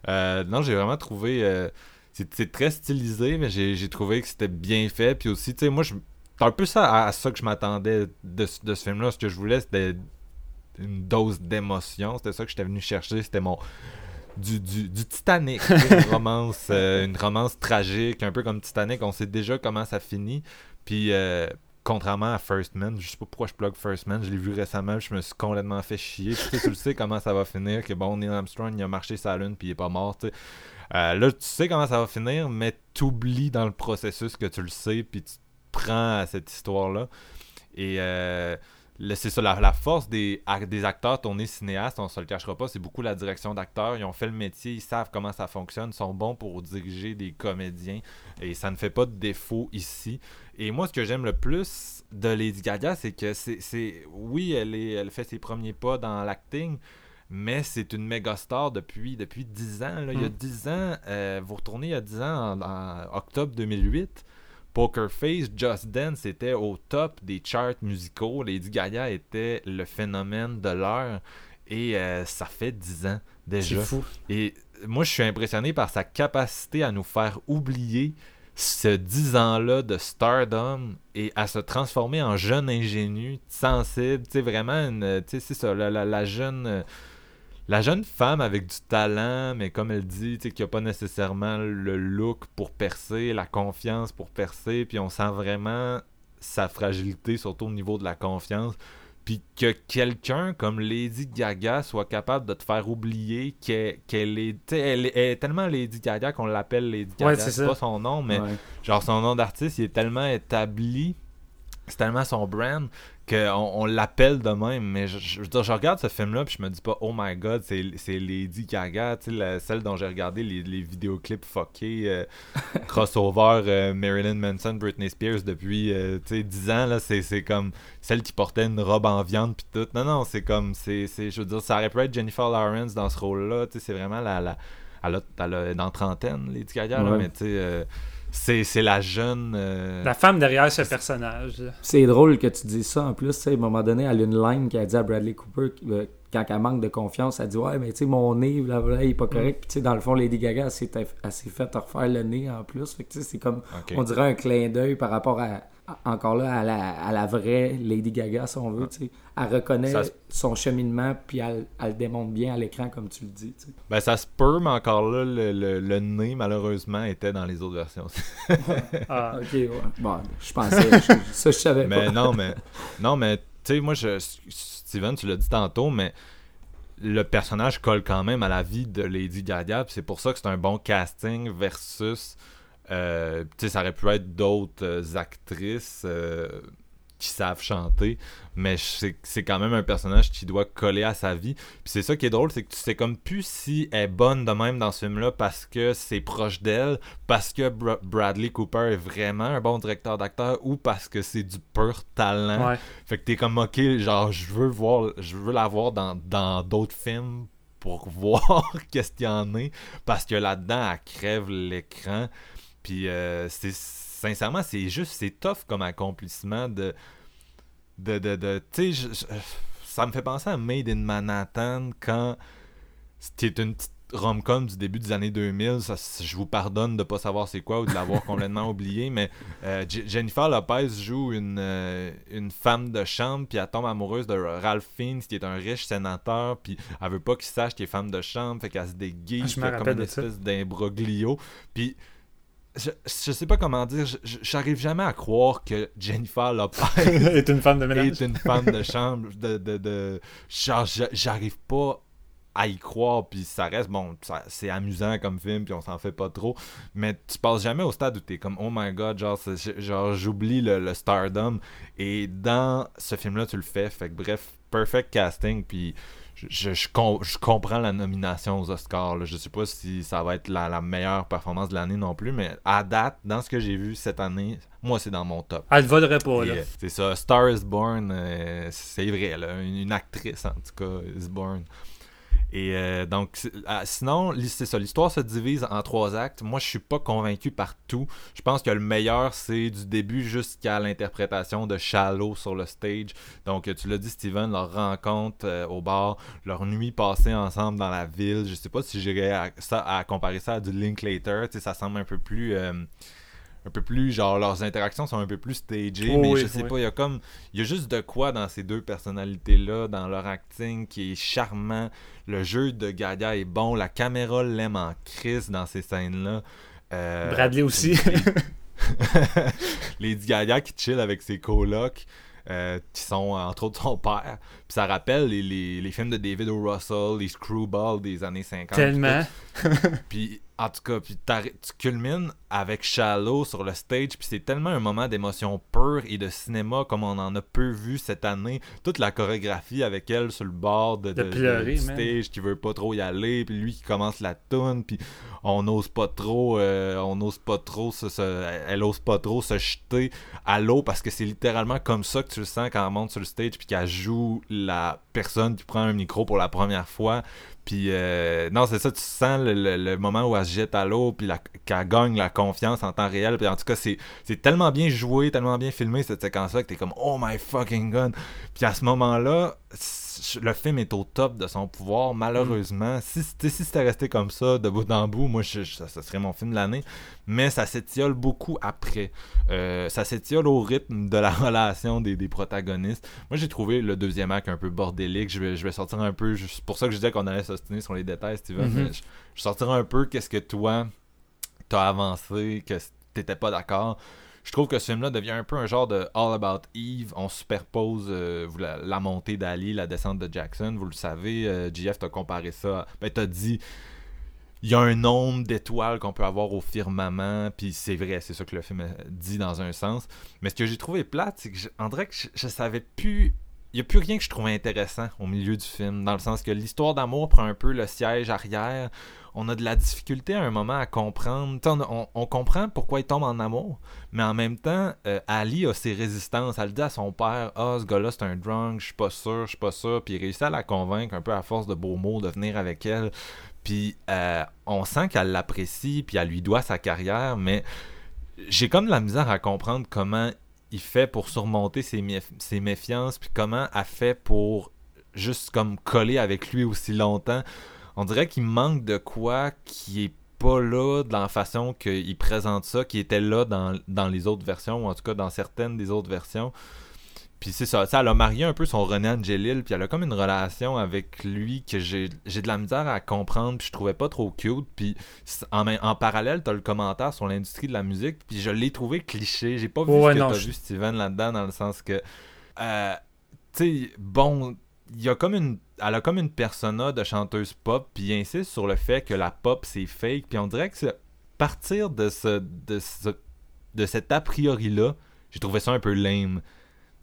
Euh, non, j'ai vraiment trouvé c'est très stylisé, mais j'ai trouvé que c'était bien fait. Puis aussi, tu sais, moi, c'est un peu ça à, ça que je m'attendais de, ce film-là. Ce que je voulais, c'était une dose d'émotion. C'était ça que j'étais venu chercher. C'était mon. Du, du, Titanic, une romance, euh, une romance tragique, un peu comme Titanic, on sait déjà comment ça finit. Puis euh, contrairement à First Man, je sais pas pourquoi je plug First Man, je l'ai vu récemment, je me suis complètement fait chier. tu, sais, le sais comment ça va finir, que bon, Neil Armstrong il a marché sa lune puis il est pas mort. sais euh, là, tu sais comment ça va finir, mais t'oublies dans le processus que tu le sais, puis tu prends à cette histoire-là. Et euh, c'est ça, la, force des, des acteurs tournés cinéastes, on se le cachera pas, c'est beaucoup la direction d'acteurs. Ils ont fait le métier, ils savent comment ça fonctionne, ils sont bons pour diriger des comédiens et ça ne fait pas de défaut ici. Et moi, ce que j'aime le plus de Lady Gaga, c'est que c'est. Oui, elle, est, elle fait ses premiers pas dans l'acting, mais c'est une méga star depuis, depuis 10 ans. Il y a 10 mm. ans, euh, vous retournez il y a 10 ans, en octobre 2008 Poker Face, Just Dance était au top des charts musicaux. Lady Gaga était le phénomène de l'heure. Et euh, ça fait 10 ans déjà. C'est fou. Et moi, je suis impressionné par sa capacité à nous faire oublier ce 10 ans-là de stardom et à se transformer en jeune ingénu, sensible. Tu sais, vraiment, tu sais, c'est ça, la, jeune. La jeune femme avec du talent, mais comme elle dit, qui n'a pas nécessairement le look pour percer, la confiance pour percer, puis on sent vraiment sa fragilité, surtout au niveau de la confiance. Puis que quelqu'un comme Lady Gaga soit capable de te faire oublier qu'elle est, elle est tellement Lady Gaga qu'on l'appelle Lady Gaga. c'est pas son nom, mais genre son nom d'artiste, il est tellement établi, c'est tellement son brand qu'on on, l'appelle de même. Mais je, je, regarde ce film-là, puis je me dis pas, oh my god, c'est Lady Gaga, celle dont j'ai regardé les, les vidéoclips fuckés, euh, crossover euh, Marilyn Manson, Britney Spears depuis euh, 10 ans. là C'est comme celle qui portait une robe en viande, puis tout. Non, non, c'est comme, c'est je veux dire, ça aurait pu être Jennifer Lawrence dans ce rôle-là. C'est vraiment la. la elle, a, elle a dans trentaine, Lady Gaga, mais tu sais euh, c'est la jeune. Euh, la femme derrière ce personnage. C'est drôle que tu dises ça en plus. À un moment donné, elle a une line qui a dit à Bradley Cooper euh, quand elle manque de confiance, elle dit Ouais, mais tu sais, mon nez, là, il est pas correct. Puis tu sais, dans le fond, Lady Gaga, elle s'est fait refaire le nez en plus. Fait que c'est comme, on dirait un clin d'œil par rapport à encore là, à la, à la, vraie Lady Gaga, si on veut. sais Elle reconnaît son cheminement, puis elle, elle, le démontre bien à l'écran, comme tu le dis. Ben, ça se peut, mais encore là, le, le, nez, malheureusement, était dans les autres versions. ah, ok, ouais. Bon, je pensais, ça, je savais mais Non, mais, non, mais tu sais, moi, je, Steven, tu l'as dit tantôt, mais le personnage colle quand même à la vie de Lady Gaga, c'est pour ça que c'est un bon casting versus euh, ça aurait pu être d'autres euh, actrices euh, qui savent chanter, mais c'est quand même un personnage qui doit coller à sa vie. Puis c'est ça qui est drôle, c'est que tu sais comme plus si elle est bonne de même dans ce film-là parce que c'est proche d'elle, parce que Bradley Cooper est vraiment un bon directeur d'acteur ou parce que c'est du pur talent. Fait que t'es comme ok, genre je veux voir, je veux la voir dans d'autres films pour voir qu'est-ce qu'il y en a parce que là-dedans elle crève l'écran. Puis euh, c'est sincèrement, c'est juste, c'est tough comme accomplissement de. De, de, de tu sais, ça me fait penser à Made in Manhattan quand c'était une petite rom-com du début des années 2000. Ça, je vous pardonne de pas savoir c'est quoi ou de l'avoir complètement oublié, mais euh, Jennifer Lopez joue une, euh, une femme de chambre, puis elle tombe amoureuse de Ralph Fiennes, qui est un riche sénateur, puis elle veut pas qu'il sache qu'il est femme de chambre, fait qu'elle se déguise, ah, comme une espèce d'imbroglio. Puis je, je sais pas comment dire, j'arrive jamais à croire que Jennifer Lopez est une femme de ménage. Est une femme de chambre. De, de, de... J'arrive pas à y croire, puis ça reste, bon, c'est amusant comme film, puis on s'en fait pas trop, mais tu passes jamais au stade où t'es comme, oh my god, genre, genre j'oublie le, le, stardom, et dans ce film-là, tu le fais, fait que bref, perfect casting, puis je, je, comprends la nomination aux Oscars. Là. Je sais pas si ça va être la, meilleure performance de l'année non plus, mais à date, dans ce que j'ai vu cette année, moi, c'est dans mon top. Elle volerait pas, là. Euh, c'est ça. Star is Born, euh, c'est vrai, là. une actrice, en tout cas, is Born. Et euh, donc, ah, sinon, c'est ça. L'histoire se divise en trois actes. Moi, je suis pas convaincu par tout. Je pense que le meilleur, c'est du début jusqu'à l'interprétation de Shallow sur le stage. Donc, tu l'as dit, Steven, leur rencontre euh, au bar, leur nuit passée ensemble dans la ville. Je sais pas si j'irais à, à comparer ça à du Linklater. Tu sais, ça semble un peu plus. Un peu plus genre leurs interactions sont un peu plus stagées mais je sais pas il y a comme il y a juste de quoi dans ces deux personnalités là dans leur acting qui est charmant le jeu de Gaga est bon la caméra l'aime en crise dans ces scènes là euh, Bradley aussi Lady Gaga qui chill avec ses colocs euh, qui sont entre autres son père. Puis ça rappelle les, les, les, films de David O. Russell, les Screwball des années 50. Tellement. Puis en tout cas, puis tu culmines avec Shallow sur le stage, puis c'est tellement un moment d'émotion pure et de cinéma comme on en a peu vu cette année. Toute la chorégraphie avec elle sur le bord de, du stage qui veut pas trop y aller, puis lui qui commence la tune, puis on n'ose pas trop, euh, on n'ose pas trop, elle ose pas trop se jeter à l'eau parce que c'est littéralement comme ça que tu le sens quand elle monte sur le stage puis qu'elle joue la personne qui prend un micro pour la première fois puis euh, non, c'est ça, tu sens le, moment où elle se jette à l'eau, puis qu'elle gagne la confiance en temps réel. Puis en tout cas, c'est tellement bien joué, tellement bien filmé cette séquence-là que t'es comme Oh my fucking gun. Puis à ce moment-là, le film est au top de son pouvoir, malheureusement. Si, si c'était resté comme ça, de bout en bout, moi, je, ça, serait mon film de l'année. Mais ça s'étiole beaucoup après. Euh, ça s'étiole au rythme de la relation des, protagonistes. Moi, j'ai trouvé le deuxième acte un peu bordélique. Je vais, je vais sortir un peu. C'est pour ça que je disais qu'on allait s'ostiner sur les détails, Steven. Mm-hmm. je, je sortirai un peu qu'est-ce que toi, t'as avancé, que t'étais pas d'accord je trouve que ce film-là devient un peu un genre de All About Eve. On superpose euh, la, montée d'Ali, la descente de Jackson. Vous le savez, euh, t'a comparé ça. Ben, t'as dit il y a un nombre d'étoiles qu'on peut avoir au firmament, puis c'est vrai, c'est ça que le film dit dans un sens. Mais ce que j'ai trouvé plate, c'est que je, dirait que je, savais plus. N'y a plus rien que je trouvais intéressant au milieu du film, dans le sens que l'histoire d'amour prend un peu le siège arrière on a de la difficulté à un moment à comprendre. On, comprend pourquoi il tombe en amour, mais en même temps, euh, Ali a ses résistances. Elle dit à son père Ah, ce gars-là, c'est un drunk, je suis pas sûr, je suis pas sûr. Puis il réussit à la convaincre un peu à force de beaux mots de venir avec elle. Puis euh, on sent qu'elle l'apprécie, puis elle lui doit sa carrière, mais j'ai comme de la misère à comprendre comment fait pour surmonter ses, méfiances, puis comment elle fait pour juste comme coller avec lui aussi longtemps on dirait qu'il manque de quoi qui est pas là dans la façon qu'il présente ça, qui était là dans, les autres versions, ou en tout cas dans certaines des autres versions. Puis c'est ça, ça, elle a marié un peu son René Angelil, puis elle a comme une relation avec lui que j'ai de la misère à comprendre, puis je trouvais pas trop cute. Puis en, en parallèle, t'as le commentaire sur l'industrie de la musique, puis je l'ai trouvé cliché. J'ai pas vu ce que t'as vu Steven là-dedans, dans le sens que, euh, tu sais, bon, il y a comme une elle a comme une persona de chanteuse pop puis il insiste sur le fait que la pop c'est fake puis on dirait que partir de ce de ce de cet a priori là j'ai trouvé ça un peu lame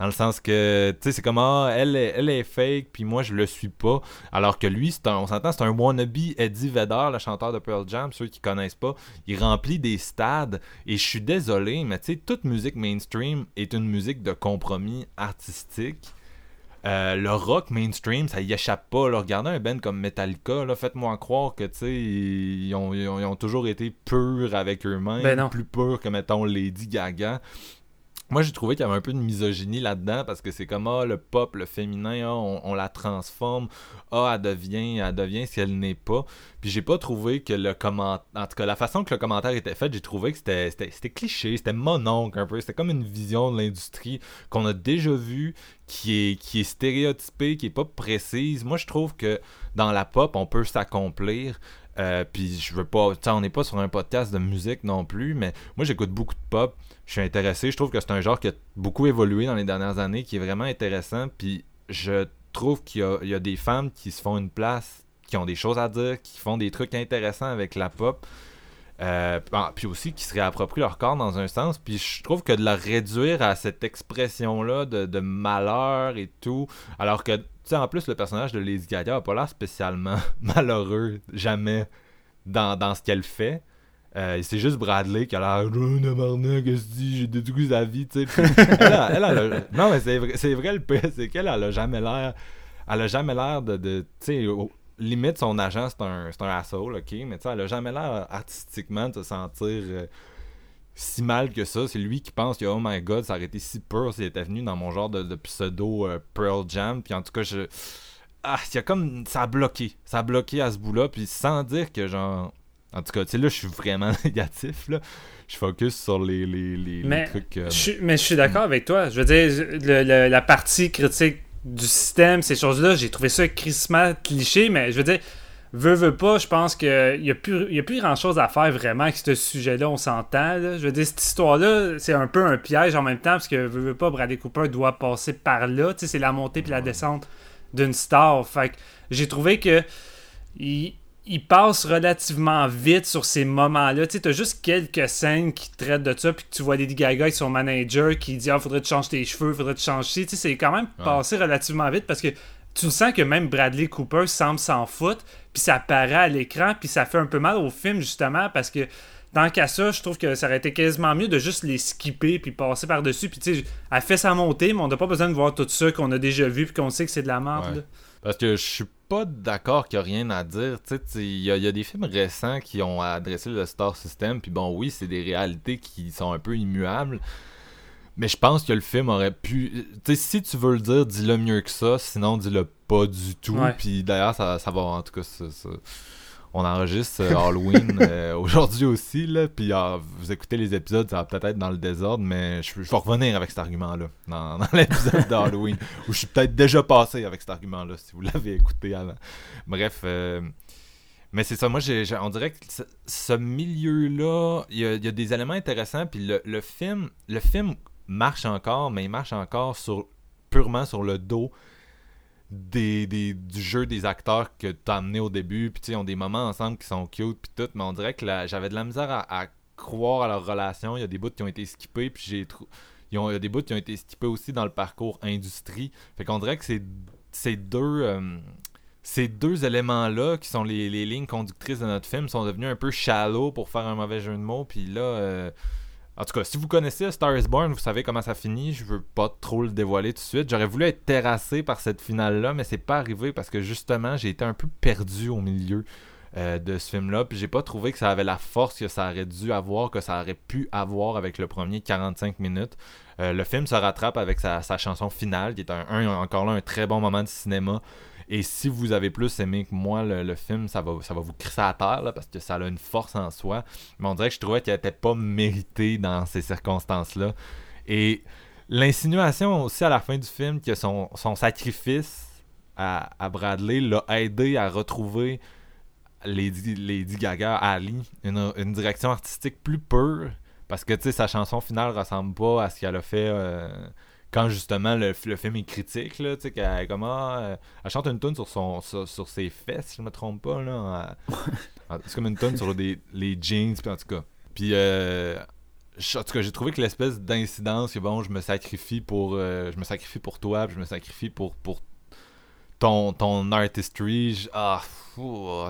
dans le sens que tu sais c'est comme ah elle est, elle est fake puis moi je le suis pas alors que lui c'est on s'entend c'est un wannabe Eddie Vedder le chanteur de Pearl Jam ceux qui connaissent pas il remplit des stades et je suis désolé mais tu sais toute musique mainstream est une musique de compromis artistique euh, le rock mainstream, ça y échappe pas. Regardez un band comme Metallica, faites-moi croire que ils ont, ils, ont, toujours été purs avec eux-mêmes, ben plus purs que mettons Lady Gaga. Moi, j'ai trouvé qu'il y avait un peu de misogynie là-dedans parce que c'est comme ah, le pop, le féminin, ah, on, la transforme, ah, elle devient, elle devient ce qu'elle n'est pas. Puis j'ai pas trouvé que le commentaire, en tout cas, la façon que le commentaire était fait, j'ai trouvé que c'était cliché, c'était mononcle un peu, c'était comme une vision de l'industrie qu'on a déjà vue, qui est, qui est stéréotypée, qui est pas précise. Moi, je trouve que dans la pop, on peut s'accomplir. Euh, puis je veux pas, on n'est pas sur un podcast de musique non plus, mais moi j'écoute beaucoup de pop je suis intéressé. Je trouve que c'est un genre qui a beaucoup évolué dans les dernières années, qui est vraiment intéressant. Puis je trouve qu'il y, a des femmes qui se font une place, qui ont des choses à dire, qui font des trucs intéressants avec la pop. Euh, ah, puis aussi qui se réapproprient leur corps dans un sens. Puis je trouve que de la réduire à cette expression-là de, malheur et tout, alors que, sais, en plus, le personnage de Lady Gaga n'a pas l'air spécialement malheureux, jamais, dans, dans ce qu'elle fait. Euh, c'est juste Bradley qui a l'air oh, qu'est-ce que j'ai détruit sa vie, tu elle, elle, non, mais c'est vrai, c'est vrai le pire, c'est qu'elle, elle a jamais l'air. Elle a jamais l'air de. de tu sais, limite, son agent, c'est un, c'est un asshole, ok, mais tu sais, elle a jamais l'air artistiquement de se sentir euh, si mal que ça. C'est lui qui pense que, oh my god, ça aurait été si pur s'il était venu dans mon genre de, pseudo euh, Pearl Jam. Puis en tout cas, je. Ah, y a comme. Ça a bloqué. Ça a bloqué à ce bout-là. Puis sans dire que, genre en tout cas, tu sais, là, je suis vraiment négatif, là. Je focus sur les, les, les, trucs... Euh, mais je suis d'accord avec toi. Je veux dire, la partie critique du système, ces choses-là, j'ai trouvé ça crissement cliché, mais je veux dire, veux, veux pas, je pense qu'il n'y a, plus, a plus grand-chose à faire vraiment avec ce sujet-là, on s'entend. Je veux dire, cette histoire-là, c'est un peu un piège en même temps, parce que veux, veux pas, Bradley Cooper doit passer par là. Tu sais, c'est la montée puis la descente d'une star. Fait que j'ai trouvé que... Il, il passe relativement vite sur ces moments-là. Tu sais, t'as juste quelques scènes qui traitent de ça, puis que tu vois Lady Gaga avec son manager qui dit Ah, faudrait te changer tes cheveux, faudrait te changer. Tu sais, c'est quand même passé relativement vite parce que tu sens que même Bradley Cooper semble s'en foutre, puis ça paraît à l'écran, puis ça fait un peu mal au film, justement, parce que tant qu'à ça, je trouve que ça aurait été quasiment mieux de juste les skipper puis passer par-dessus. Puis tu sais, elle fait sa montée, mais on n'a pas besoin de voir tout ça qu'on a déjà vu puis qu'on sait que c'est de la merde. Parce que je suis pas d'accord qu'il n'y a rien à dire. Il y, y, a des films récents qui ont adressé le Star System, puis bon, oui, c'est des réalités qui sont un peu immuables. Mais je pense que le film aurait pu. Tu sais, si tu veux le dire, dis-le mieux que ça. Sinon, dis-le pas du tout. Puis d'ailleurs, ça, ça, va en tout cas. Ça, on enregistre euh, Halloween euh, aujourd'hui aussi. Là, puis ah, vous écoutez les épisodes, ça va peut-être être dans le désordre, mais je, vais revenir avec cet argument-là dans, l'épisode d'Halloween. où je suis peut-être déjà passé avec cet argument-là, si vous l'avez écouté avant. Bref. Euh, mais c'est ça, moi, j'ai, on dirait que ce, milieu-là, il y, a, des éléments intéressants, puis le, le, film, le film marche encore, mais il marche encore sur purement sur le dos des, du jeu des acteurs que tu as amené au début. Puis ils ont des moments ensemble qui sont cute, puis tout. Mais on dirait que j'avais de la misère à, croire à leur relation. Il y a des bouts qui ont été skippés, puis j'ai il y a des bouts qui ont été skippés aussi dans le parcours industrie. Fait qu'on dirait que c'est ces deux. Euh, ces deux éléments-là, qui sont les, lignes conductrices de notre film, sont devenus un peu shallow pour faire un mauvais jeu de mots. Puis là, euh, en tout cas, si vous connaissez Star is Born, vous savez comment ça finit. Je veux pas trop le dévoiler tout de suite. J'aurais voulu être terrassé par cette finale-là, mais c'est pas arrivé parce que justement, j'ai été un peu perdu au milieu euh, de ce film-là. Puis j'ai pas trouvé que ça avait la force que ça aurait dû avoir, que ça aurait pu avoir avec le premier 45 minutes. Euh, le film se rattrape avec sa, chanson finale, qui est encore là un très bon moment de cinéma. Et si vous avez plus aimé que moi le, film, ça va, ça va vous crisser à terre parce que ça a une force en soi. Mais on dirait que je trouvais qu'il n'était pas mérité dans ces circonstances-là. Et l'insinuation aussi à la fin du film que son, sacrifice à, Bradley l'a aidé à retrouver Lady, Lady Gaga, Ali, une, direction artistique plus pure. Parce que tu sais, sa chanson finale ressemble pas à ce qu'elle a fait. Euh, quand justement le, film est critique, là, tu sais, qu'elle comment, euh, elle chante une tune sur, son, sur, ses fesses, si je me trompe pas, là. c'est comme une tune sur les jeans, puis en tout cas. Puis, euh, en tout cas, j'ai trouvé que l'espèce d'incidence, que bon, je me sacrifie pour, euh, je me sacrifie pour toi, puis je me sacrifie pour, pour ton, ton artistry. Ah,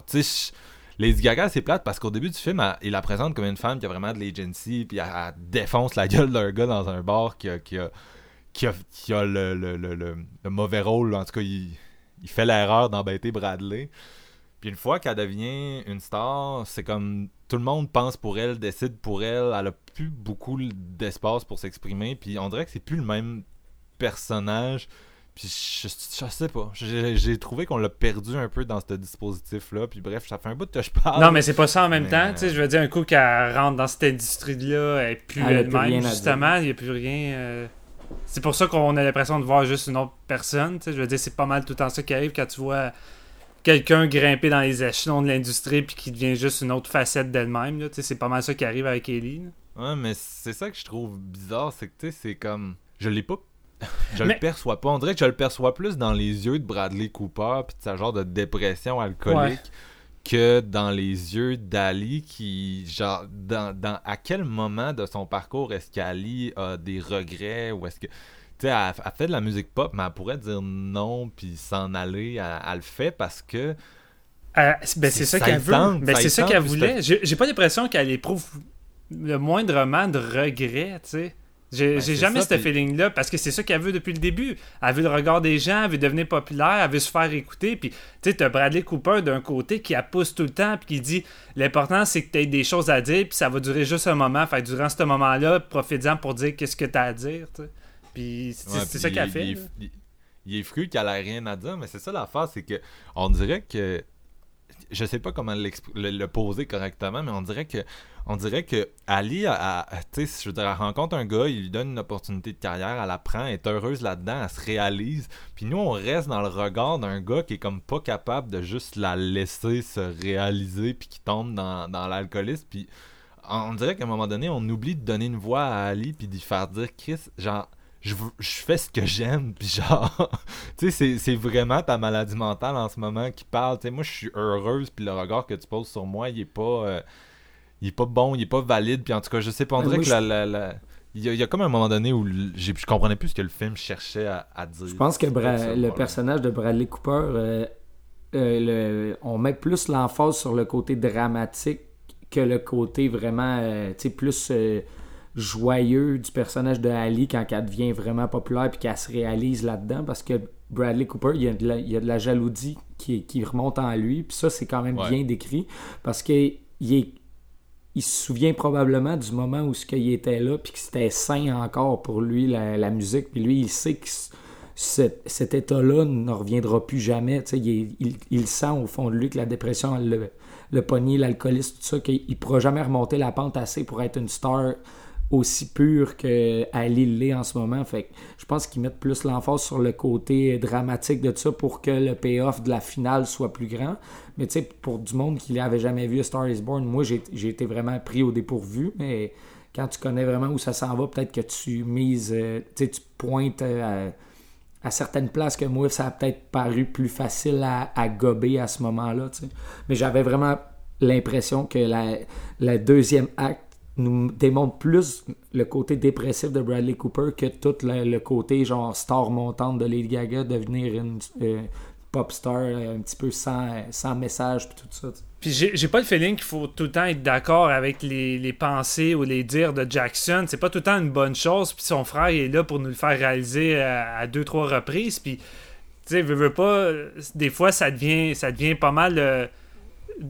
tu sais, Lady Gaga, c'est plate parce qu'au début du film, il la présente comme une femme qui a vraiment de l'agency, puis elle, défonce la gueule d'un gars dans un bar qui qui a qui a, le, mauvais rôle. En tout cas, il, fait l'erreur d'embêter Bradley. Puis une fois qu'elle devient une star, c'est comme tout le monde pense pour elle, décide pour elle. Elle a plus beaucoup d'espace pour s'exprimer. Puis on dirait que c'est plus le même personnage. Puis je, sais pas. J'ai trouvé qu'on l'a perdu un peu dans ce dispositif-là. Puis bref, ça fait un bout que je parle. Non, mais c'est pas ça en même temps. Tu sais, je veux dire, un coup qu'elle rentre dans cette industrie-là, elle est plus elle-même, justement. Il n'y a plus rien. Euh, c'est pour ça qu'on a l'impression de voir juste une autre personne. Je veux dire, c'est pas mal tout le temps ça qui arrive quand tu vois quelqu'un grimper dans les échelons de l'industrie puis qui devient juste une autre facette d'elle-même. C'est pas mal ça qui arrive avec Ellie. Ouais, mais c'est ça que je trouve bizarre, c'est que c'est comme. Je l'ai pas. Je le perçois pas. On dirait que je le perçois plus dans les yeux de Bradley Cooper puis de sa genre de dépression alcoolique que dans les yeux d'Ali qui genre dans, dans, à quel moment de son parcours est-ce qu'Ali a des regrets ou est-ce que tu sais elle, fait de la musique pop mais elle pourrait dire non puis s'en aller elle, le fait parce que euh, ben c'est ça qu'elle veut. ben c'est ça qu'elle voulait. J'ai pas l'impression qu'elle éprouve le moindrement de regret tu sais j'ai ben, jamais ce feeling-là parce que c'est ça qu'elle veut depuis le début. Elle veut le regard des gens, elle veut devenir populaire, elle veut se faire écouter. Puis, tu sais, t'as Bradley Cooper d'un côté qui la pousse tout le temps, puis qui dit l'important c'est que tu aies des choses à dire, puis ça va durer juste un moment. Fait durant ce moment-là, profite-en pour dire qu'est-ce que t'as à dire. Puis, c'est ça qu'elle fait. Il, est fru qu'elle a rien à dire, mais c'est ça l'affaire, c'est que on dirait que je sais pas comment le, poser correctement, mais on dirait que on dirait que Ali, je veux dire, elle rencontre un gars, il lui donne une opportunité de carrière, elle apprend, elle est heureuse là-dedans, elle se réalise. Puis nous, on reste dans le regard d'un gars qui est comme pas capable de juste la laisser se réaliser, puis qui tombe dans, dans l'alcoolisme. Puis on dirait qu'à un moment donné, on oublie de donner une voix à Ali, puis d'y faire dire, Chris, genre, je, je fais ce que j'aime, puis genre, tu sais, c'est vraiment ta maladie mentale en ce moment qui parle. Tu sais, moi, je suis heureuse, puis le regard que tu poses sur moi, il est pas, euh, il est pas bon, il est pas valide, puis en tout cas, je sais pas, on dirait que la, Il y, a, comme un moment donné où je comprenais plus ce que le film cherchait à, dire. Je pense que le personnage de Bradley Cooper, euh, euh, on met plus l'emphase sur le côté dramatique que le côté vraiment, tu sais, plus joyeux du personnage de Ali quand elle devient vraiment populaire puis qu'elle se réalise là-dedans parce que Bradley Cooper, il y a de la, il y a de la jalousie qui, qui, remonte en lui puis ça c'est quand même bien décrit parce que il, il se souvient probablement du moment où ce qu'il était là puis que c'était sain encore pour lui la, musique puis lui il sait que cet, état-là ne reviendra plus jamais il, il, il, sent au fond de lui que la dépression le, le pogné, l'alcoolisme, tout ça, qu'il ne pourra jamais remonter la pente assez pour être une star aussi pur que Ali l'est en ce moment. Fait je pense qu'ils mettent plus l'emphase sur le côté dramatique de ça pour que le payoff de la finale soit plus grand. Mais tu sais, pour du monde qui n'avait jamais vu Star is Born, moi j'ai été vraiment pris au dépourvu. Mais quand tu connais vraiment où ça s'en va, peut-être que tu mises, euh, tu pointes euh, à, certaines places que moi, ça a peut-être paru plus facile à, gober à ce moment-là. Mais j'avais vraiment l'impression que la, la deuxième acte nous démontre plus le côté dépressif de Bradley Cooper que tout le, côté genre star montante de Lady Gaga, devenir une euh, pop star euh, un petit peu sans, sans message puis tout ça. Puis j'ai pas le feeling qu'il faut tout le temps être d'accord avec les, les, pensées ou les dires de Jackson. C'est pas tout le temps une bonne chose. Puis son frère est là pour nous le faire réaliser à, deux, trois reprises. Puis, tu sais, veux pas, des fois ça devient, ça devient pas mal. Euh,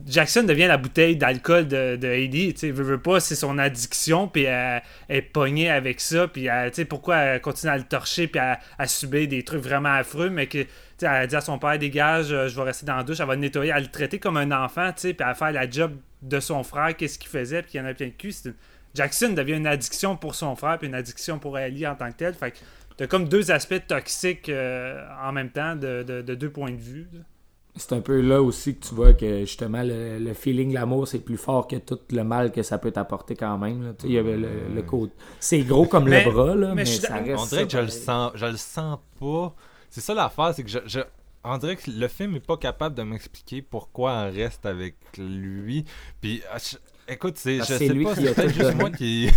Jackson devient la bouteille d'alcool de, de Heidi. Tu veux, veux pas, c'est son addiction, puis elle, est pognée avec ça, puis sais, pourquoi elle continue à le torcher, puis à, subir des trucs vraiment affreux, mais que, tu sais, elle dit à son père, dégage, euh, je vais rester dans la douche, elle va le nettoyer, elle le traiter comme un enfant, tu sais, puis à faire la job de son frère, qu'est-ce qu'il faisait, puis il y en a plein de cul. Jackson devient une addiction pour son frère, puis une addiction pour Ellie en tant que telle. Fait que t'as comme deux aspects toxiques euh, en même temps, de, deux points de vue c'est un peu là aussi que tu vois que justement le, feeling, l'amour, c'est plus fort que tout le mal que ça peut t'apporter quand même. Il y avait le, code. C'est gros comme le bras, là, mais, ça reste. On dirait que je le sens, je le sens pas. C'est ça l'affaire, c'est que je, je, on dirait que le film est pas capable de m'expliquer pourquoi on reste avec lui. Puis ah, écoute, c'est je sais pas, c'est juste moi qui.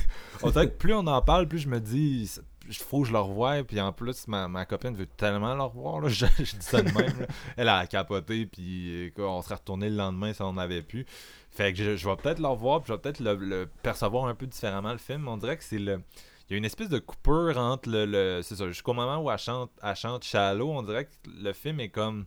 On dirait que plus on en parle, plus je me dis il faut que je le revoie. Puis en plus, ma, ma copine veut tellement le revoir. Là. Je, dis ça de même. Elle a capoté. Puis on serait retourné le lendemain si on avait pu. Fait que je, vais peut-être le revoir. Puis je vais peut-être le, percevoir un peu différemment le film. On dirait que c'est le. Il y a une espèce de coupure entre le. c'est ça, jusqu'au moment où elle chante, elle chante Shallow. On dirait que le film est comme.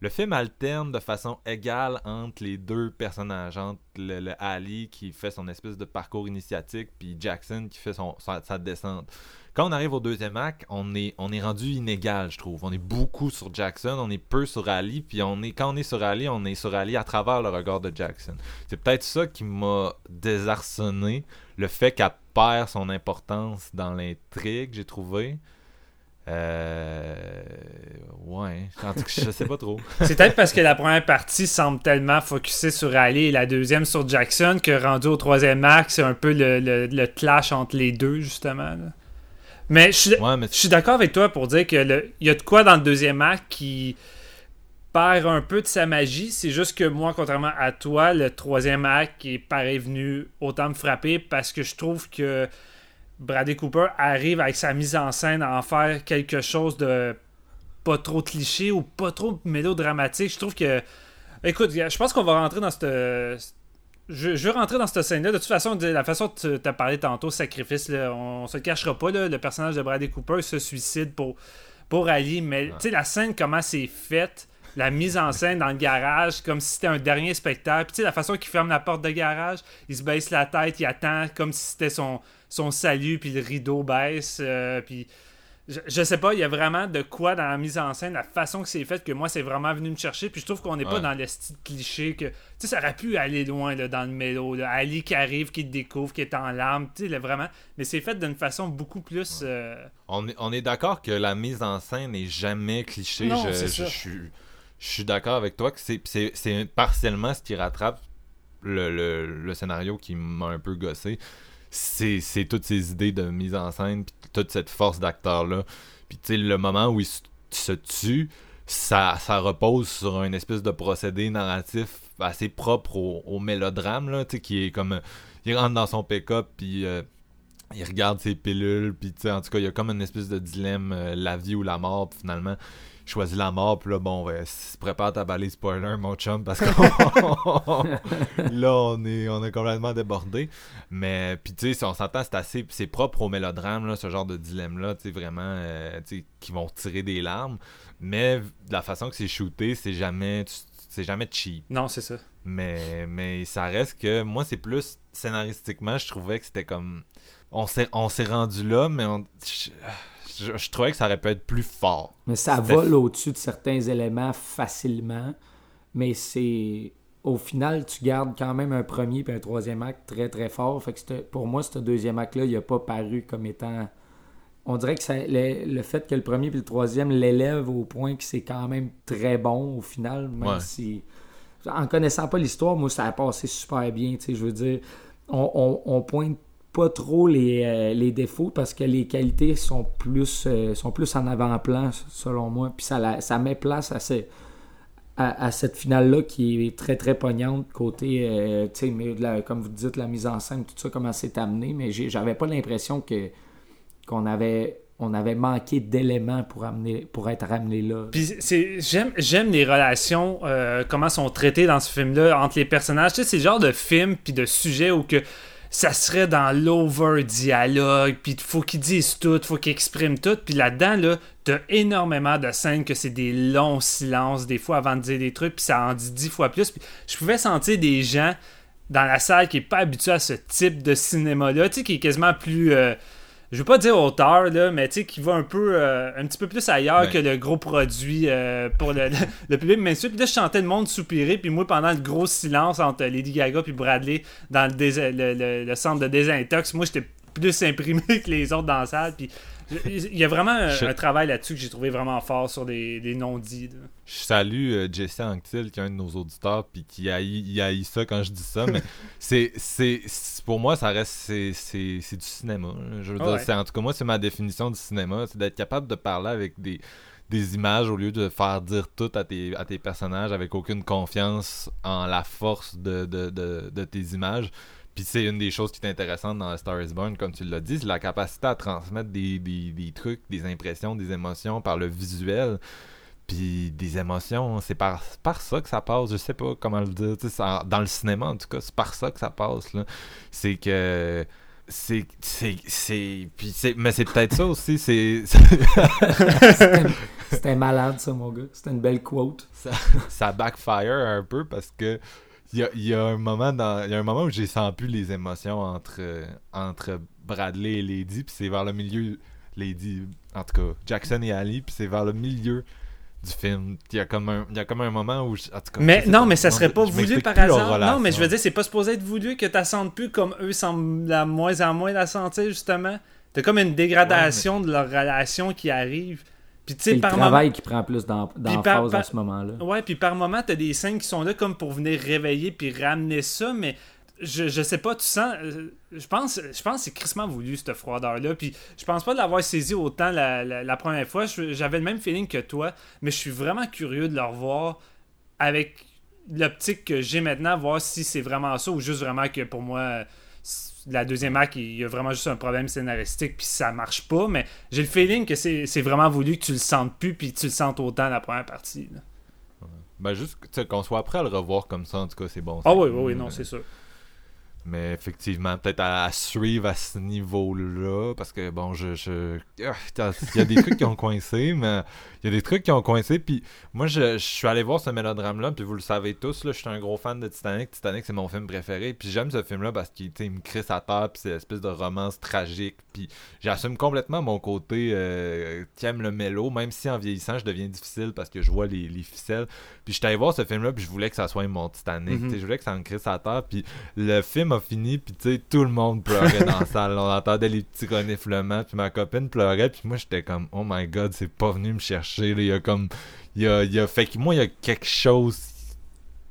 Le film alterne de façon égale entre les deux personnages, entre le, Ali qui fait son espèce de parcours initiatique, puis Jackson qui fait son, sa descente. Quand on arrive au deuxième acte, on est, rendu inégal, je trouve. On est beaucoup sur Jackson, on est peu sur Ali, puis on est, quand on est sur Ali, on est sur Ali à travers le regard de Jackson. C'est peut-être ça qui m'a désarçonné, le fait qu'elle perd son importance dans l'intrigue, j'ai trouvé. Euh... Ouais, je sais pas trop. c'est peut-être parce que la première partie semble tellement focusée sur Ali et la deuxième sur Jackson que rendu au troisième acte, c'est un peu le, le, clash entre les deux, justement. Mais je suis, d'accord avec toi pour dire qu'il y a de quoi dans le deuxième acte qui perd un peu de sa magie. C'est juste que moi, contrairement à toi, le troisième acte est pareil venu autant me frapper parce que je trouve que Bradley Cooper arrive avec sa mise en scène à en faire quelque chose de pas trop cliché ou pas trop mélodramatique. Je trouve que. Écoute, je pense qu'on va rentrer dans cette, je, veux rentrer dans cette scène-là. De toute façon, la façon que tu as parlé tantôt, sacrifice, là, on se le cachera pas. le personnage de Bradley Cooper se suicide pour, pour Ali. Mais sais la scène, comment c'est faite, la mise en scène dans le garage, comme si c'était un dernier spectacle. Puis la façon qu'il ferme la porte de garage, il se baisse la tête, il attend comme si c'était son, son salut, puis le rideau baisse. Euh, puis je, sais pas, il y a vraiment de quoi dans la mise en scène, la façon que c'est fait, que moi, c'est vraiment venu me chercher. Puis je trouve qu'on n'est pas dans le style cliché que. Tu sais, ça aurait pu aller loin dans le mélo. Ali qui arrive, qui te découvre, qui est en larmes, tu sais, vraiment. Mais c'est fait d'une façon beaucoup plus. Euh, on est, on est d'accord que la mise en scène n'est jamais cliché. je, je, je, suis d'accord avec toi que c'est partiellement ce qui rattrape le, le, le scénario qui m'a un peu gossé c'est toutes ces idées de mise en scène, toute cette force d'acteur-là. Puis tu sais, le moment où il se, tue, ça, ça repose sur un espèce de procédé narratif assez propre au, mélodrame, là, tu qui est comme... il rentre dans son pick-up, puis... euh, il regarde ses pilules, puis tu sais, en tout cas, il y a comme une espèce de dilemme, euh, la vie ou la mort, finalement, il choisit la mort, puis là, bon, ben, s- prépare ta balise spoiler, mon chum, parce que là, on est, on est complètement débordé. Mais, puis tu sais, si on s'entend, c'est assez, c'est propre au mélodrame, là, ce genre de dilemme-là, tu sais, vraiment, euh, tu sais, qui vont tirer des larmes. Mais de la façon que c'est shooté, c'est jamais, c'est jamais cheap. Non, c'est ça. Mais, mais ça reste que moi, c'est plus scénaristiquement, je trouvais que c'était comme. On s'est, on s'est rendu là, mais on- je, je- je trouvais que ça aurait pu être plus fort. Mais ça vole au-dessus de certains éléments facilement. Mais c'est. Au final, tu gardes quand même un premier et un troisième acte très très fort. Fait que pour moi, ce deuxième acte-là, il n'a pas paru comme étant. On dirait que ça- le, le fait que le premier et le troisième l'élève au point que c'est quand même très bon au final, même Ouais. si. En connaissant pas l'histoire, moi, ça a passé super bien. Je veux dire, on, on, on pointe pas trop les, euh, les défauts parce que les qualités sont plus, euh, sont plus en avant-plan, selon moi. Puis ça, ça met place à, ce- à, à cette finale-là qui est très, très pognante côté, euh, comme vous dites, la mise en scène, tout ça, comment c'est amené. Mais j'avais pas l'impression que qu'on avait, on avait manqué d'éléments pour, amener, pour être amené là. Puis j'aime j'aime les relations comment sont traitées dans ce film là entre les personnages. Tu sais c'est le genre de film puis de sujet où que ça serait dans l'over dialogue puis faut qu'ils disent tout, faut qu'ils expriment tout puis là-dedans là t'as énormément de scènes que c'est des longs silences des fois avant de dire des trucs puis ça en dit dix fois plus. Puis je pouvais sentir des gens dans la salle qui est pas habitué à ce type de cinéma là, tu sais qui est quasiment plus euh, je veux pas dire auteur, là, mais tu sais, qui va un peu, euh, un petit peu plus ailleurs Ouais. que le gros produit euh, pour le, le public mainstream. Puis là, je chantais le monde soupirer, puis moi, pendant le gros silence entre Lady Gaga puis Bradley dans le- le centre de désintox, moi, j'étais plus imprimé que les autres dans la salle. Puis il y a vraiment un, Je- un travail là-dessus que j'ai trouvé vraiment fort sur des, des non-dits. Je salue euh, Jesse Anctil, qui est un de nos auditeurs, puis qui haït, ça quand je dis ça, mais c'est, c'est, pour moi, ça reste, c'est, c'est, c'est du cinéma. Je veux dire, ouais. en tout cas, moi, c'est ma définition du cinéma, c'est d'être capable de parler avec des, des images au lieu de faire dire tout à tes, à tes personnages avec aucune confiance en la force de, de, de, de tes images. Puis c'est une des choses qui est intéressante dans Star is Born, comme tu l'as dit, c'est la capacité à transmettre des, des, des trucs, des impressions, des émotions par le visuel. Puis des émotions, c'est par, par ça que ça passe. Je sais pas comment le dire. ça- dans le cinéma, en tout cas, c'est par ça que ça passe. C'est que. C'est. c'est, c'est puis c'est mais c'est peut-être ça aussi. C'est. C'était- C'était malade, ça, mon gars. C'était une belle quote. ça backfire un peu parce que il y a, il y a un moment dans il y a un moment où j'ai senti plus les émotions entre entre Bradley et Lady puis c'est vers le milieu Lady en tout cas Jackson et Ali puis c'est vers le milieu du film il y a comme un il y a comme un moment où je- en tout cas, Mais non, mais ça serait pas voulu par hasard. Non, mais je veux dire, c'est pas supposé être voulu que tu sentes plus comme eux semblent la moins en moins la sentir, justement. T'as comme une dégradation de leur relation qui arrive. Puis tu C'est sais, le par moment. travail qui prend plus d'em- d'emphase par- à ce moment-là. Ouais, puis par moment, t'as des scènes qui sont là comme pour venir réveiller puis ramener ça, mais je, je sais pas, tu sens. euh, Je pense, je pense que c'est crissement voulu, cette froideur-là. Puis je pense pas de l'avoir saisi autant la, la- la première fois. J'avais le même feeling que toi, mais je suis vraiment curieux de le revoir avec l'optique que j'ai maintenant, voir si c'est vraiment ça ou juste vraiment que pour moi. La deuxième acte, il y a vraiment juste un problème scénaristique, puis ça marche pas, mais j'ai le feeling que c'est vraiment voulu que tu le sentes plus, puis tu le sentes autant la première partie. là. ben juste qu'on soit prêt à le revoir comme ça en tout cas c'est bon Ah oui, oui, oui, non, c'est sûr. Mais effectivement, peut-être à, à suivre à ce niveau-là, parce que bon, je. je... Ah, Il y a des trucs qui ont coincé, mais il y a des trucs qui ont coincé. Puis moi, je, je suis allé voir ce mélodrame-là, puis vous le savez tous, là, je suis un gros fan de Titanic. Titanic, c'est mon film préféré. Puis j'aime ce film-là parce qu'il me crisse à terre, puis c'est une espèce de romance tragique. Puis j'assume complètement mon côté euh, qui aime le mélo, même si en vieillissant, je deviens difficile parce que je vois les, les ficelles. Puis je suis allé voir ce film-là, puis je voulais que ça soit mon Titanic. Tu sais, Je voulais que ça me crisse à terre. Puis le film a fini, puis tu sais, tout le monde pleurait dans la salle. On entendait les petits reniflements, puis ma copine pleurait, puis moi j'étais comme, oh my god, c'est pas venu me chercher. là. Il y a comme, il y a, il y a, fait que moi, il y a quelque chose,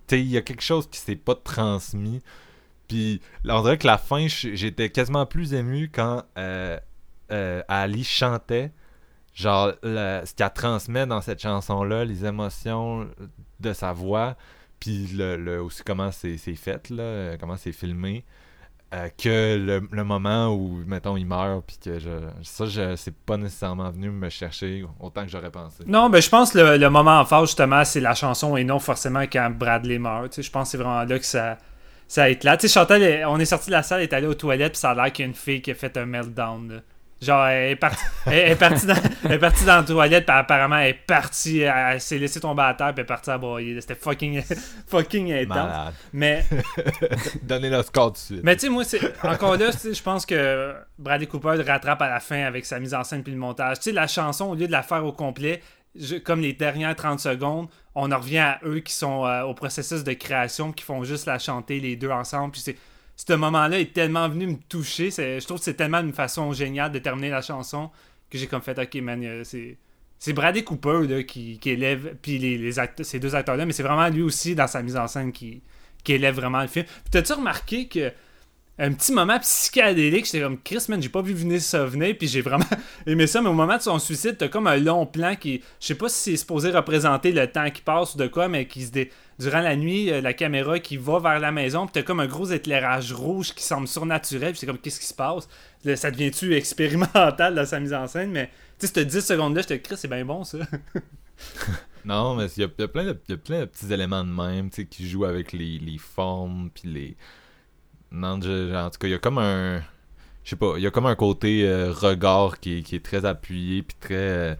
tu sais, il y a quelque chose qui s'est pas transmis. Puis on dirait que la fin, j'étais quasiment plus ému quand euh, euh, Ali chantait. Genre, ce qu'elle transmet dans cette chanson-là, les émotions de sa voix, puis le, aussi comment c'est fait, là, comment c'est filmé. Euh, que le, moment où, mettons, il meurt, puis que je, ça, je, c'est pas nécessairement venu me chercher autant que j'aurais pensé. Non, mais je pense que le, le moment fort, justement, c'est la chanson et non forcément quand Bradley meurt. Je pense que c'est vraiment là que ça, ça là. Tu sais, Chantal, on est sorti de la salle, elle est allée aux toilettes, puis ça a l'air qu'il y a une fille qui a fait un meltdown. Genre, elle est, partie, elle, est partie dans, elle est partie dans la toilette, puis apparemment, elle est partie, elle, s'est laissée tomber à terre, puis elle est partie à broyer. C'était fucking, fucking intense. Mais. Donnez le score tout de suite. Mais tu sais, moi, c'est, encore là, je pense que Bradley Cooper rattrape à la fin avec sa mise en scène puis le montage. Tu sais, la chanson, au lieu de la faire au complet, comme les dernières 30 secondes, on en revient à eux qui sont euh, au processus de création, qui font juste la chanter les deux ensemble. Puis c'est ce moment-là est tellement venu me toucher. Je trouve que c'est tellement une façon géniale de terminer la chanson que j'ai comme fait, ok, man, euh, c'est. C'est Bradley Cooper là, qui, élève, puis les, les ces deux acteurs-là, mais c'est vraiment lui aussi dans sa mise en scène qui, qui élève vraiment le film. T'as-tu remarqué que un petit moment psychédélique. J'étais comme Chris, man, j'ai pas vu venir ça venir, puis j'ai vraiment aimé ça. Mais au moment de son suicide, t'as comme un long plan qui, je sais pas si c'est supposé représenter le temps qui passe ou de quoi, mais qui se dé... durant la nuit, euh, la caméra qui va vers la maison, puis t'as comme un gros éclairage rouge qui semble surnaturel, puis c'est comme qu'est-ce qui se passe? Ça devient-tu expérimental dans sa mise en scène, mais tu sais, cette 10 secondes-là, j'étais Chris, c'est bien bon ça. non, mais il y, a, plein de, petits éléments de même, tu sais, qui jouent avec les, les formes, puis les non, en tout cas, il y a comme un. Je sais pas, il y a comme un côté euh, regard qui, est très appuyé, puis très. Euh,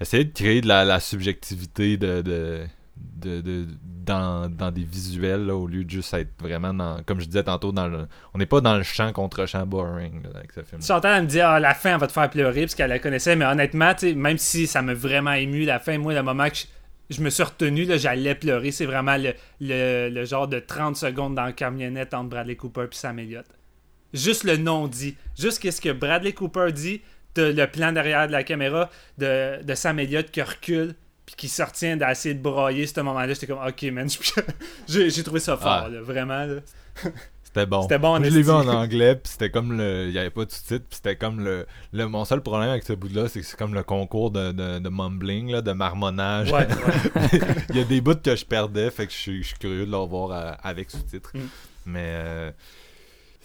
essayer de créer de la, subjectivité de, de, dans, des visuels au lieu de juste être vraiment dans. Comme je disais tantôt, dans le, on n'est pas dans le champ contre champ boring avec ce film. Chantal, elle me dit ah, la fin, elle va te faire pleurer, parce qu'elle la connaissait, mais honnêtement, même si ça m'a vraiment ému, la fin, moi, le moment que je me suis retenu, là, j'allais pleurer. C'est vraiment le, genre de 30 secondes dans la camionnette entre Bradley Cooper et Sam Elliott. Juste le nom dit. Juste qu'est-ce que Bradley Cooper dit, de, le plan derrière de la caméra de, de Sam Elliott qui recule puis qui se retient d'essayer de broyer ce moment-là. J'étais comme, ok, man, j'ai trouvé ça fort, vraiment. C'était bon. C'était bon Je l'ai vu en anglais, puis c'était comme le. Il n'y avait pas de sous-titres, puis c'était comme le, le. Mon seul problème avec ce bout-là, c'est que c'est comme le concours de, de, mumbling, là, de marmonnage. Ouais, Il y a des bouts que je perdais, fait que je suis, curieux de le revoir euh, avec sous-titres. Mm. Mais. Euh,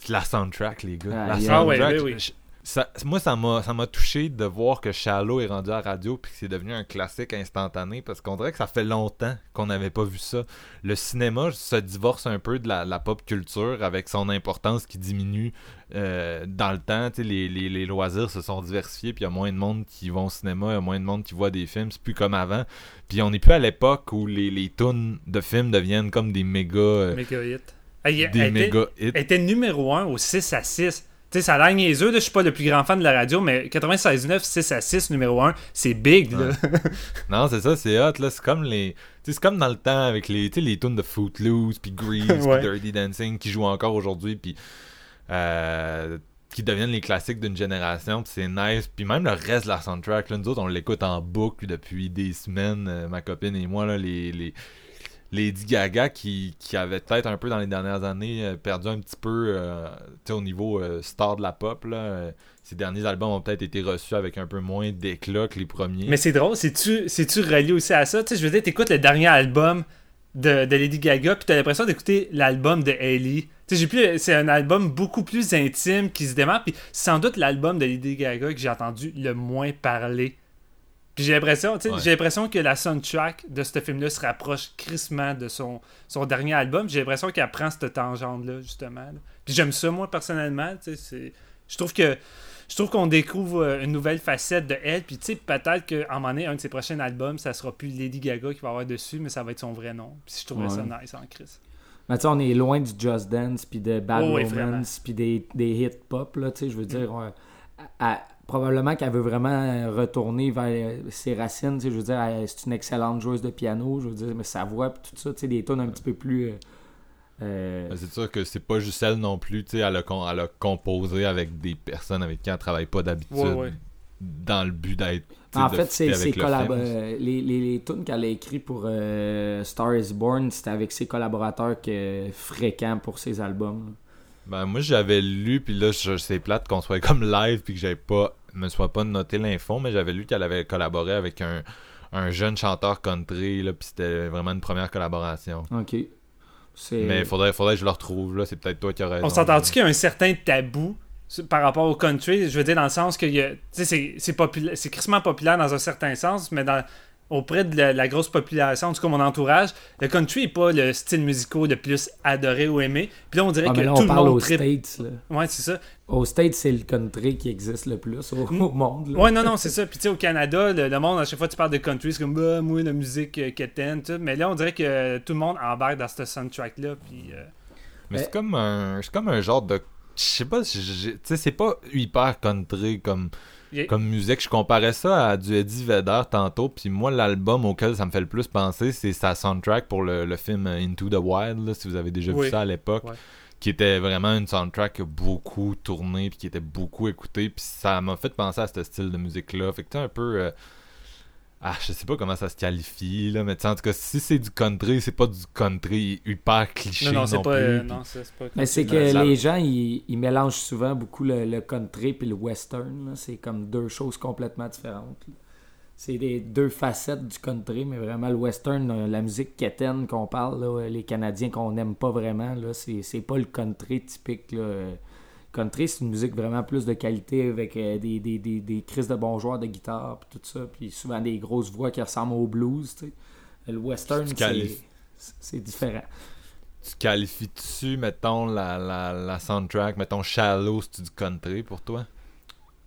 la soundtrack, les gars. Ah, la soundtrack. oui, ça m'a, ça m'a touché de voir que Shallow est rendu à radio puis que c'est devenu un classique instantané parce qu'on dirait que ça fait longtemps qu'on n'avait pas vu ça. Le cinéma se divorce un peu de la, pop culture avec son importance qui diminue euh, dans le temps. Les, les, les, loisirs se sont diversifiés puis il y a moins de monde qui vont au cinéma, il y a moins de monde qui voit des films. C'est plus comme avant. Puis on n'est plus à l'époque où les, les tunes de films deviennent comme des méga. Euh, méga hits. des méga hits. Elle était numéro 1 au 6 à 6 tu sais, ça a l'air niaiseux, je suis pas le plus grand fan de la radio, mais 96.9, 6 à 6, numéro 1, c'est big, là. non, c'est ça, c'est hot, là. C'est comme les. c'est comme dans le temps avec les, les tunes de Footloose, puis Grease, puis Dirty Dancing, qui jouent encore aujourd'hui, puis. Euh, qui deviennent les classiques d'une génération, puis c'est nice. Puis même le reste de la soundtrack, là, nous autres, on l'écoute en boucle depuis des semaines, euh, ma copine et moi, là, les, les, Lady Gaga qui, qui avait peut-être un peu dans les dernières années euh, perdu un petit peu euh, au niveau euh, star de la pop. Là, ses derniers albums ont peut-être été reçus avec un peu moins d'éclat que les premiers. Mais c'est drôle, c'est-tu, relié aussi à ça? sais je veux dire, t'écoutes le dernier album de, de Lady Gaga, puis t'as l'impression d'écouter l'album de Hailey. C'est un album beaucoup plus intime qui se démarre, puis sans doute l'album de Lady Gaga que j'ai entendu le moins parler puis j'ai l'impression, j'ai l'impression que la soundtrack de ce film-là se rapproche crissement de son, son dernier album. J'ai l'impression qu'elle prend cette tangente-là, justement. Puis j'aime ça, moi, personnellement. Je trouve que je trouve qu'on découvre euh, une nouvelle facette de elle. Puis tu sais, peut-être qu'à un moment donné, un de ses prochains albums, ça sera plus Lady Gaga qui va avoir dessus, mais ça va être son vrai nom. Puis je trouverais ça nice en Chris. Mais tu sais, on est loin du Just Dance, puis de Bad oh, Romance, puis des, des hits pop, là, tu sais, je veux dire, à, probablement qu'elle veut vraiment retourner vers ses racines. Je veux dire, c'est une excellente joueuse de piano. Je veux dire, mais sa voix, tout ça, des tonnes un petit peu plus. Euh, euh, c'est sûr que c'est pas juste elle non plus. Elle a, elle a composé avec des personnes avec qui elle travaille pas d'habitude. Dans le but d'être. En fait, c'est les, les, les tunes qu'elle a écrit pour euh, Star is Born, c'était avec ses collaborateurs que, fréquents pour ses albums. Ben, moi, j'avais lu, puis là, je- c'est plate qu'on soit comme live, puis que j'avais pas, me soit pas noté l'info, mais j'avais lu qu'elle avait collaboré avec un, un jeune chanteur country, là, puis c'était vraiment une première collaboration. Ok. Mais il faudrait, faudrait que je le retrouve, là, c'est peut-être toi qui aurais On s'entend-tu qu'il y a un certain tabou par rapport au country? Je veux dire, dans le sens que il y a- tu sais, c'est c'est crissement populaire dans un certain sens, mais dans, auprès de la, la grosse population, en tout cas mon entourage, le country n'est pas le style musical le plus adoré ou aimé. Puis là, on dirait Ah, que là, tout on le parle monde aux tripe. States. Là. Ouais, c'est ça. Aux States, c'est le country qui existe le plus au, au monde. là. Ouais, non, non, c'est ça. Puis tu sais, au Canada, le, le monde, à chaque fois que tu parles de country, c'est comme, bah, moi, la musique euh, quétaine, tout. Mais là, on dirait que tout le monde embarque dans ce soundtrack-là. Puis. euh, Mais c'est comme un c'est comme un genre de je sais pas tu sais c'est pas hyper country comme comme musique je comparais ça à du Eddie Vedder tantôt puis moi l'album auquel ça me fait le plus penser c'est sa soundtrack pour le, le film Into the Wild là, si vous avez déjà Oui. vu ça à l'époque Ouais. Qui était vraiment une soundtrack beaucoup tournée puis qui était beaucoup écoutée puis ça m'a fait penser à ce style de musique là fait que t'es un peu euh, ah, je sais pas comment ça se qualifie, là, mais tu sais, en tout cas, si c'est du country, c'est pas du country hyper cliché Non, non, c'est pas. plus. euh, puis- non, c'est c'est pas Mais c'est que les gens, ils, ils mélangent souvent beaucoup le, le country et le western. là. C'est comme deux choses complètement différentes. là. C'est des deux facettes du country, mais vraiment le western, euh, la musique quétaine qu'on parle, là, les Canadiens qu'on n'aime pas vraiment, là, c'est, c'est pas le country typique. Là. Euh, Country, c'est une musique vraiment plus de qualité avec euh, des, des, des, des crises de bons joueurs de guitare puis tout ça, puis souvent des grosses voix qui ressemblent au blues. tu sais. Le western, c'est, c'est différent. Tu qualifies-tu, mettons, la, la, la soundtrack, mettons, Shallow, c'est du country pour toi?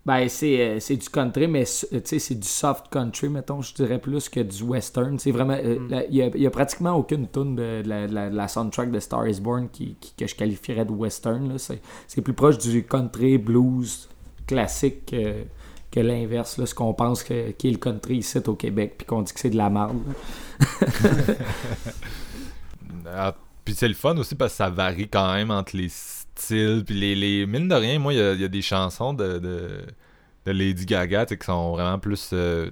Ben, c'est, euh, c'est du country, mais euh, tu sais, c'est du soft country, mettons, je dirais plus que du western. C'est vraiment. euh, Mm. Il y, a, pratiquement aucune tune de, de la, de la- de la soundtrack de Star is Born qui, qui- que je qualifierais de western. là. C'est, c'est plus proche du country blues classique que, que l'inverse, là, ce qu'on pense que, qui est le country ici au Québec, puis qu'on dit que c'est de la merde. Ah, puis c'est le fun aussi parce que ça varie quand même entre les styles. Puis les, les mine de rien, moi, il y y a des chansons de, de, de Lady Gaga qui sont vraiment plus euh,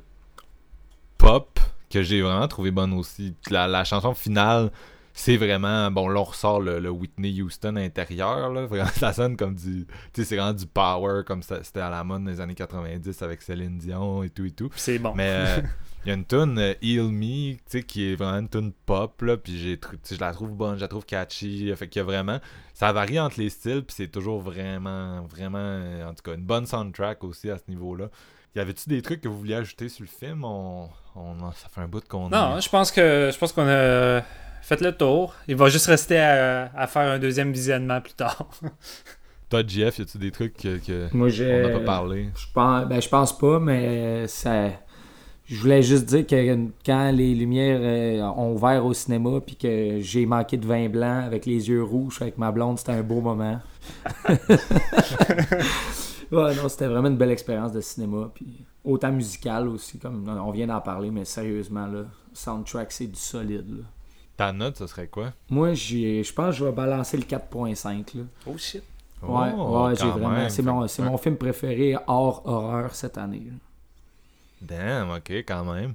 pop que j'ai vraiment trouvé bonne aussi. La, la chanson finale, c'est vraiment. Bon, là, on ressort le, le Whitney Houston intérieur. Là, vraiment, ça sonne comme du. Tu sais, c'est vraiment du power, comme c'était à la mode dans les années 90 avec Céline Dion et tout et tout. C'est bon. Mais euh, il y a une tune euh, Heal Me, tu sais, qui est vraiment une tune pop, là, puis j'ai tr- tu sais, je la trouve bonne, je la trouve catchy, fait qu'il y a vraiment, ça varie entre les styles, puis c'est toujours vraiment, vraiment, euh, en tout cas, une bonne soundtrack aussi à ce niveau-là. Y avait-tu des trucs que vous vouliez ajouter sur le film? On, on, ça fait un bout qu'on Non, est- je pense que je pense qu'on a fait le tour. Il va juste rester à, à faire un deuxième visionnement plus tard. Toi, Jeff, y a-tu des trucs que, que Moi, on n'a pas parlé? Je pense, ben, je pense pas, mais ça. Je voulais juste dire que quand les lumières euh, ont ouvert au cinéma puis que j'ai manqué de vin blanc avec les yeux rouges avec ma blonde, c'était un beau moment. ouais, non, c'était vraiment une belle expérience de cinéma. Puis autant musical aussi, comme on vient d'en parler, mais sérieusement, là, soundtrack, c'est du solide. là. Ta note, ce serait quoi? Moi, j'ai- je pense que je vais balancer le 4.5. là. Oh shit. Ouais, Oh, ouais, j'ai vraiment. C'est mon, mon film préféré hors horreur cette année. là. Damn, ok, quand même.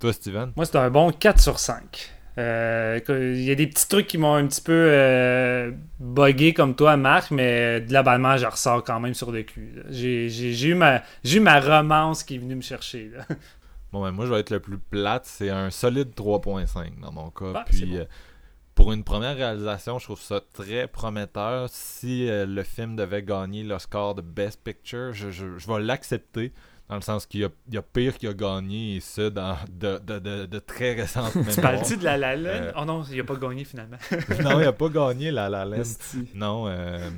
Toi, Steven? Moi, c'est un bon 4 sur 5. Euh, Il y a des petits trucs qui m'ont un petit peu euh, buggé comme toi, Marc, mais globalement, je ressors quand même sur le cul. J'ai eu, ma- j'ai eu ma romance qui est venue me chercher. là. Bon, ben, moi, je vais être le plus plate. C'est un solide 3.5 dans mon cas. Ah, c'est Puis, bon. euh, pour une première réalisation, je trouve ça très prometteur. Si euh, le film devait gagner le score de Best Picture, je, je- je vais l'accepter. Dans le sens qu'il y a, il y a pire qui a gagné, et ça, dans de, de, de, de très récentes Tu parles-tu de la La Land? Euh, Oh non, il a pas gagné finalement. non, il a pas gagné La La Land. Non, euh,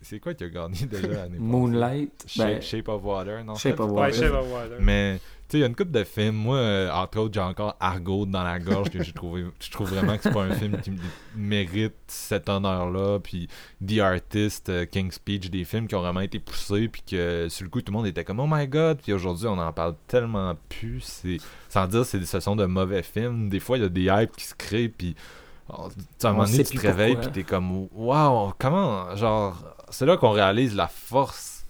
c'est- quoi qui a gagné déjà l'année passée? Moonlight. Shape, ben, Shape of Water, non? Shape of Ouais, Water. Shape of Water. Mais il y a une couple de films. Moi, euh, entre autres, j'ai encore Argo dans la gorge que j'ai trouvé. Je trouve vraiment que c'est pas un film qui mérite cet honneur-là. Puis The Artist, euh, King's Speech, des films qui ont vraiment été poussés. Puis que sur le coup, tout le monde était comme Oh my god. Puis aujourd'hui, on en parle tellement plus. C'est, sans dire c'est ce sont de mauvais films. Des fois, il y a des hypes qui se créent. Puis oh, à un moment donné, tu te réveilles. Puis t'es comme Waouh, comment Genre, c'est là qu'on réalise la force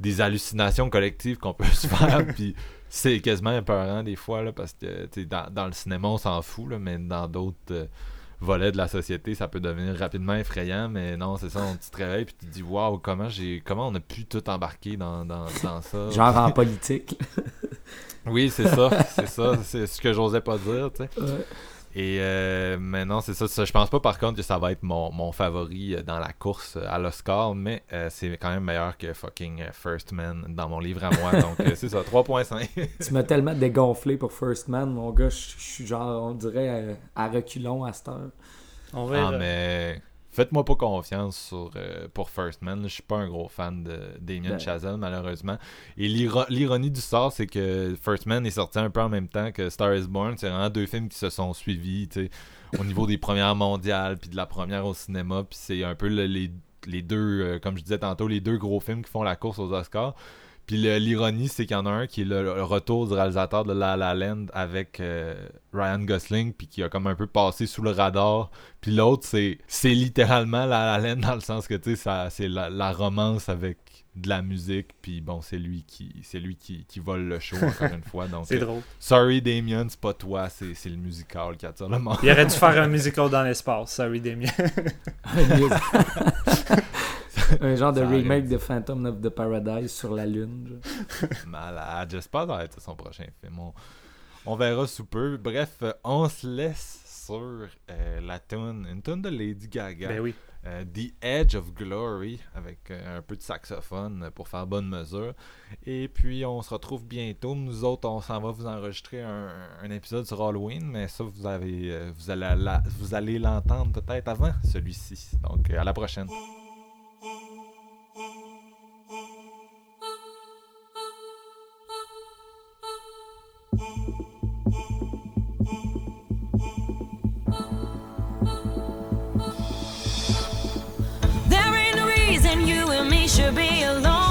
des hallucinations collectives qu'on peut se faire. Puis c'est quasiment épeurant des fois, là, parce que dans, dans le cinéma, on s'en fout, là, mais dans d'autres euh, volet de la société, ça peut devenir rapidement effrayant, mais non, c'est ça, on, tu te réveilles puis tu te dis waouh, comment j'ai comment on a pu tout embarquer dans, dans, dans ça? Genre en politique. Oui, c'est ça, c'est ça, c'est ce que j'osais pas dire, tu sais. Ouais. Et euh, maintenant, c'est ça, ça. Je pense pas par contre que ça va être mon, mon favori euh, dans la course euh, à l'Oscar, mais euh, c'est quand même meilleur que fucking euh, First Man dans mon livre à moi. donc euh, c'est ça, 3.5. Tu m'as tellement dégonflé pour First Man, mon gars, je suis genre, on dirait, euh, à reculons à cette heure. On ah, verra. mais faites-moi pas confiance sur, euh, pour First Man. Je suis pas un gros fan de Damien Ben. Chazelle, malheureusement. Et l'iro- l'ironie du sort, c'est que First Man est sorti un peu en même temps que Star is Born. C'est vraiment deux films qui se sont suivis, au niveau des premières mondiales, puis de la première au cinéma. Puis c'est un peu le- les, les deux, euh, comme je disais tantôt, les deux gros films qui font la course aux Oscars. Puis l'ironie, c'est qu'il y en a un qui est le, le retour du réalisateur de La La Land avec euh, Ryan Gosling, puis qui a comme un peu passé sous le radar. Puis l'autre, c'est c'est littéralement La La Land dans le sens que, tu sais, c'est la, la romance avec de la musique, puis bon, c'est lui qui c'est lui qui, qui vole le show, encore une fois. Donc, C'est euh, drôle. sorry Damien, c'est pas toi, c'est c'est le musical qui attire le monde. Il aurait dû faire un musical dans l'espace, sorry Damien. un genre de Ça arrive. remake de Phantom of the Paradise sur la Lune. genre. Malade. J'espère que ça va être son prochain film. On, on verra sous peu. Bref, euh, on se laisse sur euh, la tune, une tune de Lady Gaga, ben oui. euh, The Edge of Glory, avec euh, un peu de saxophone euh, pour faire bonne mesure. Et puis, on se retrouve bientôt. Nous autres, on s'en va vous enregistrer un, un épisode sur Halloween, mais ça, vous, avez, euh, vous allez, la- vous allez l'entendre peut-être avant celui-ci. Donc, euh, à la prochaine. There ain't no reason you and me should be alone.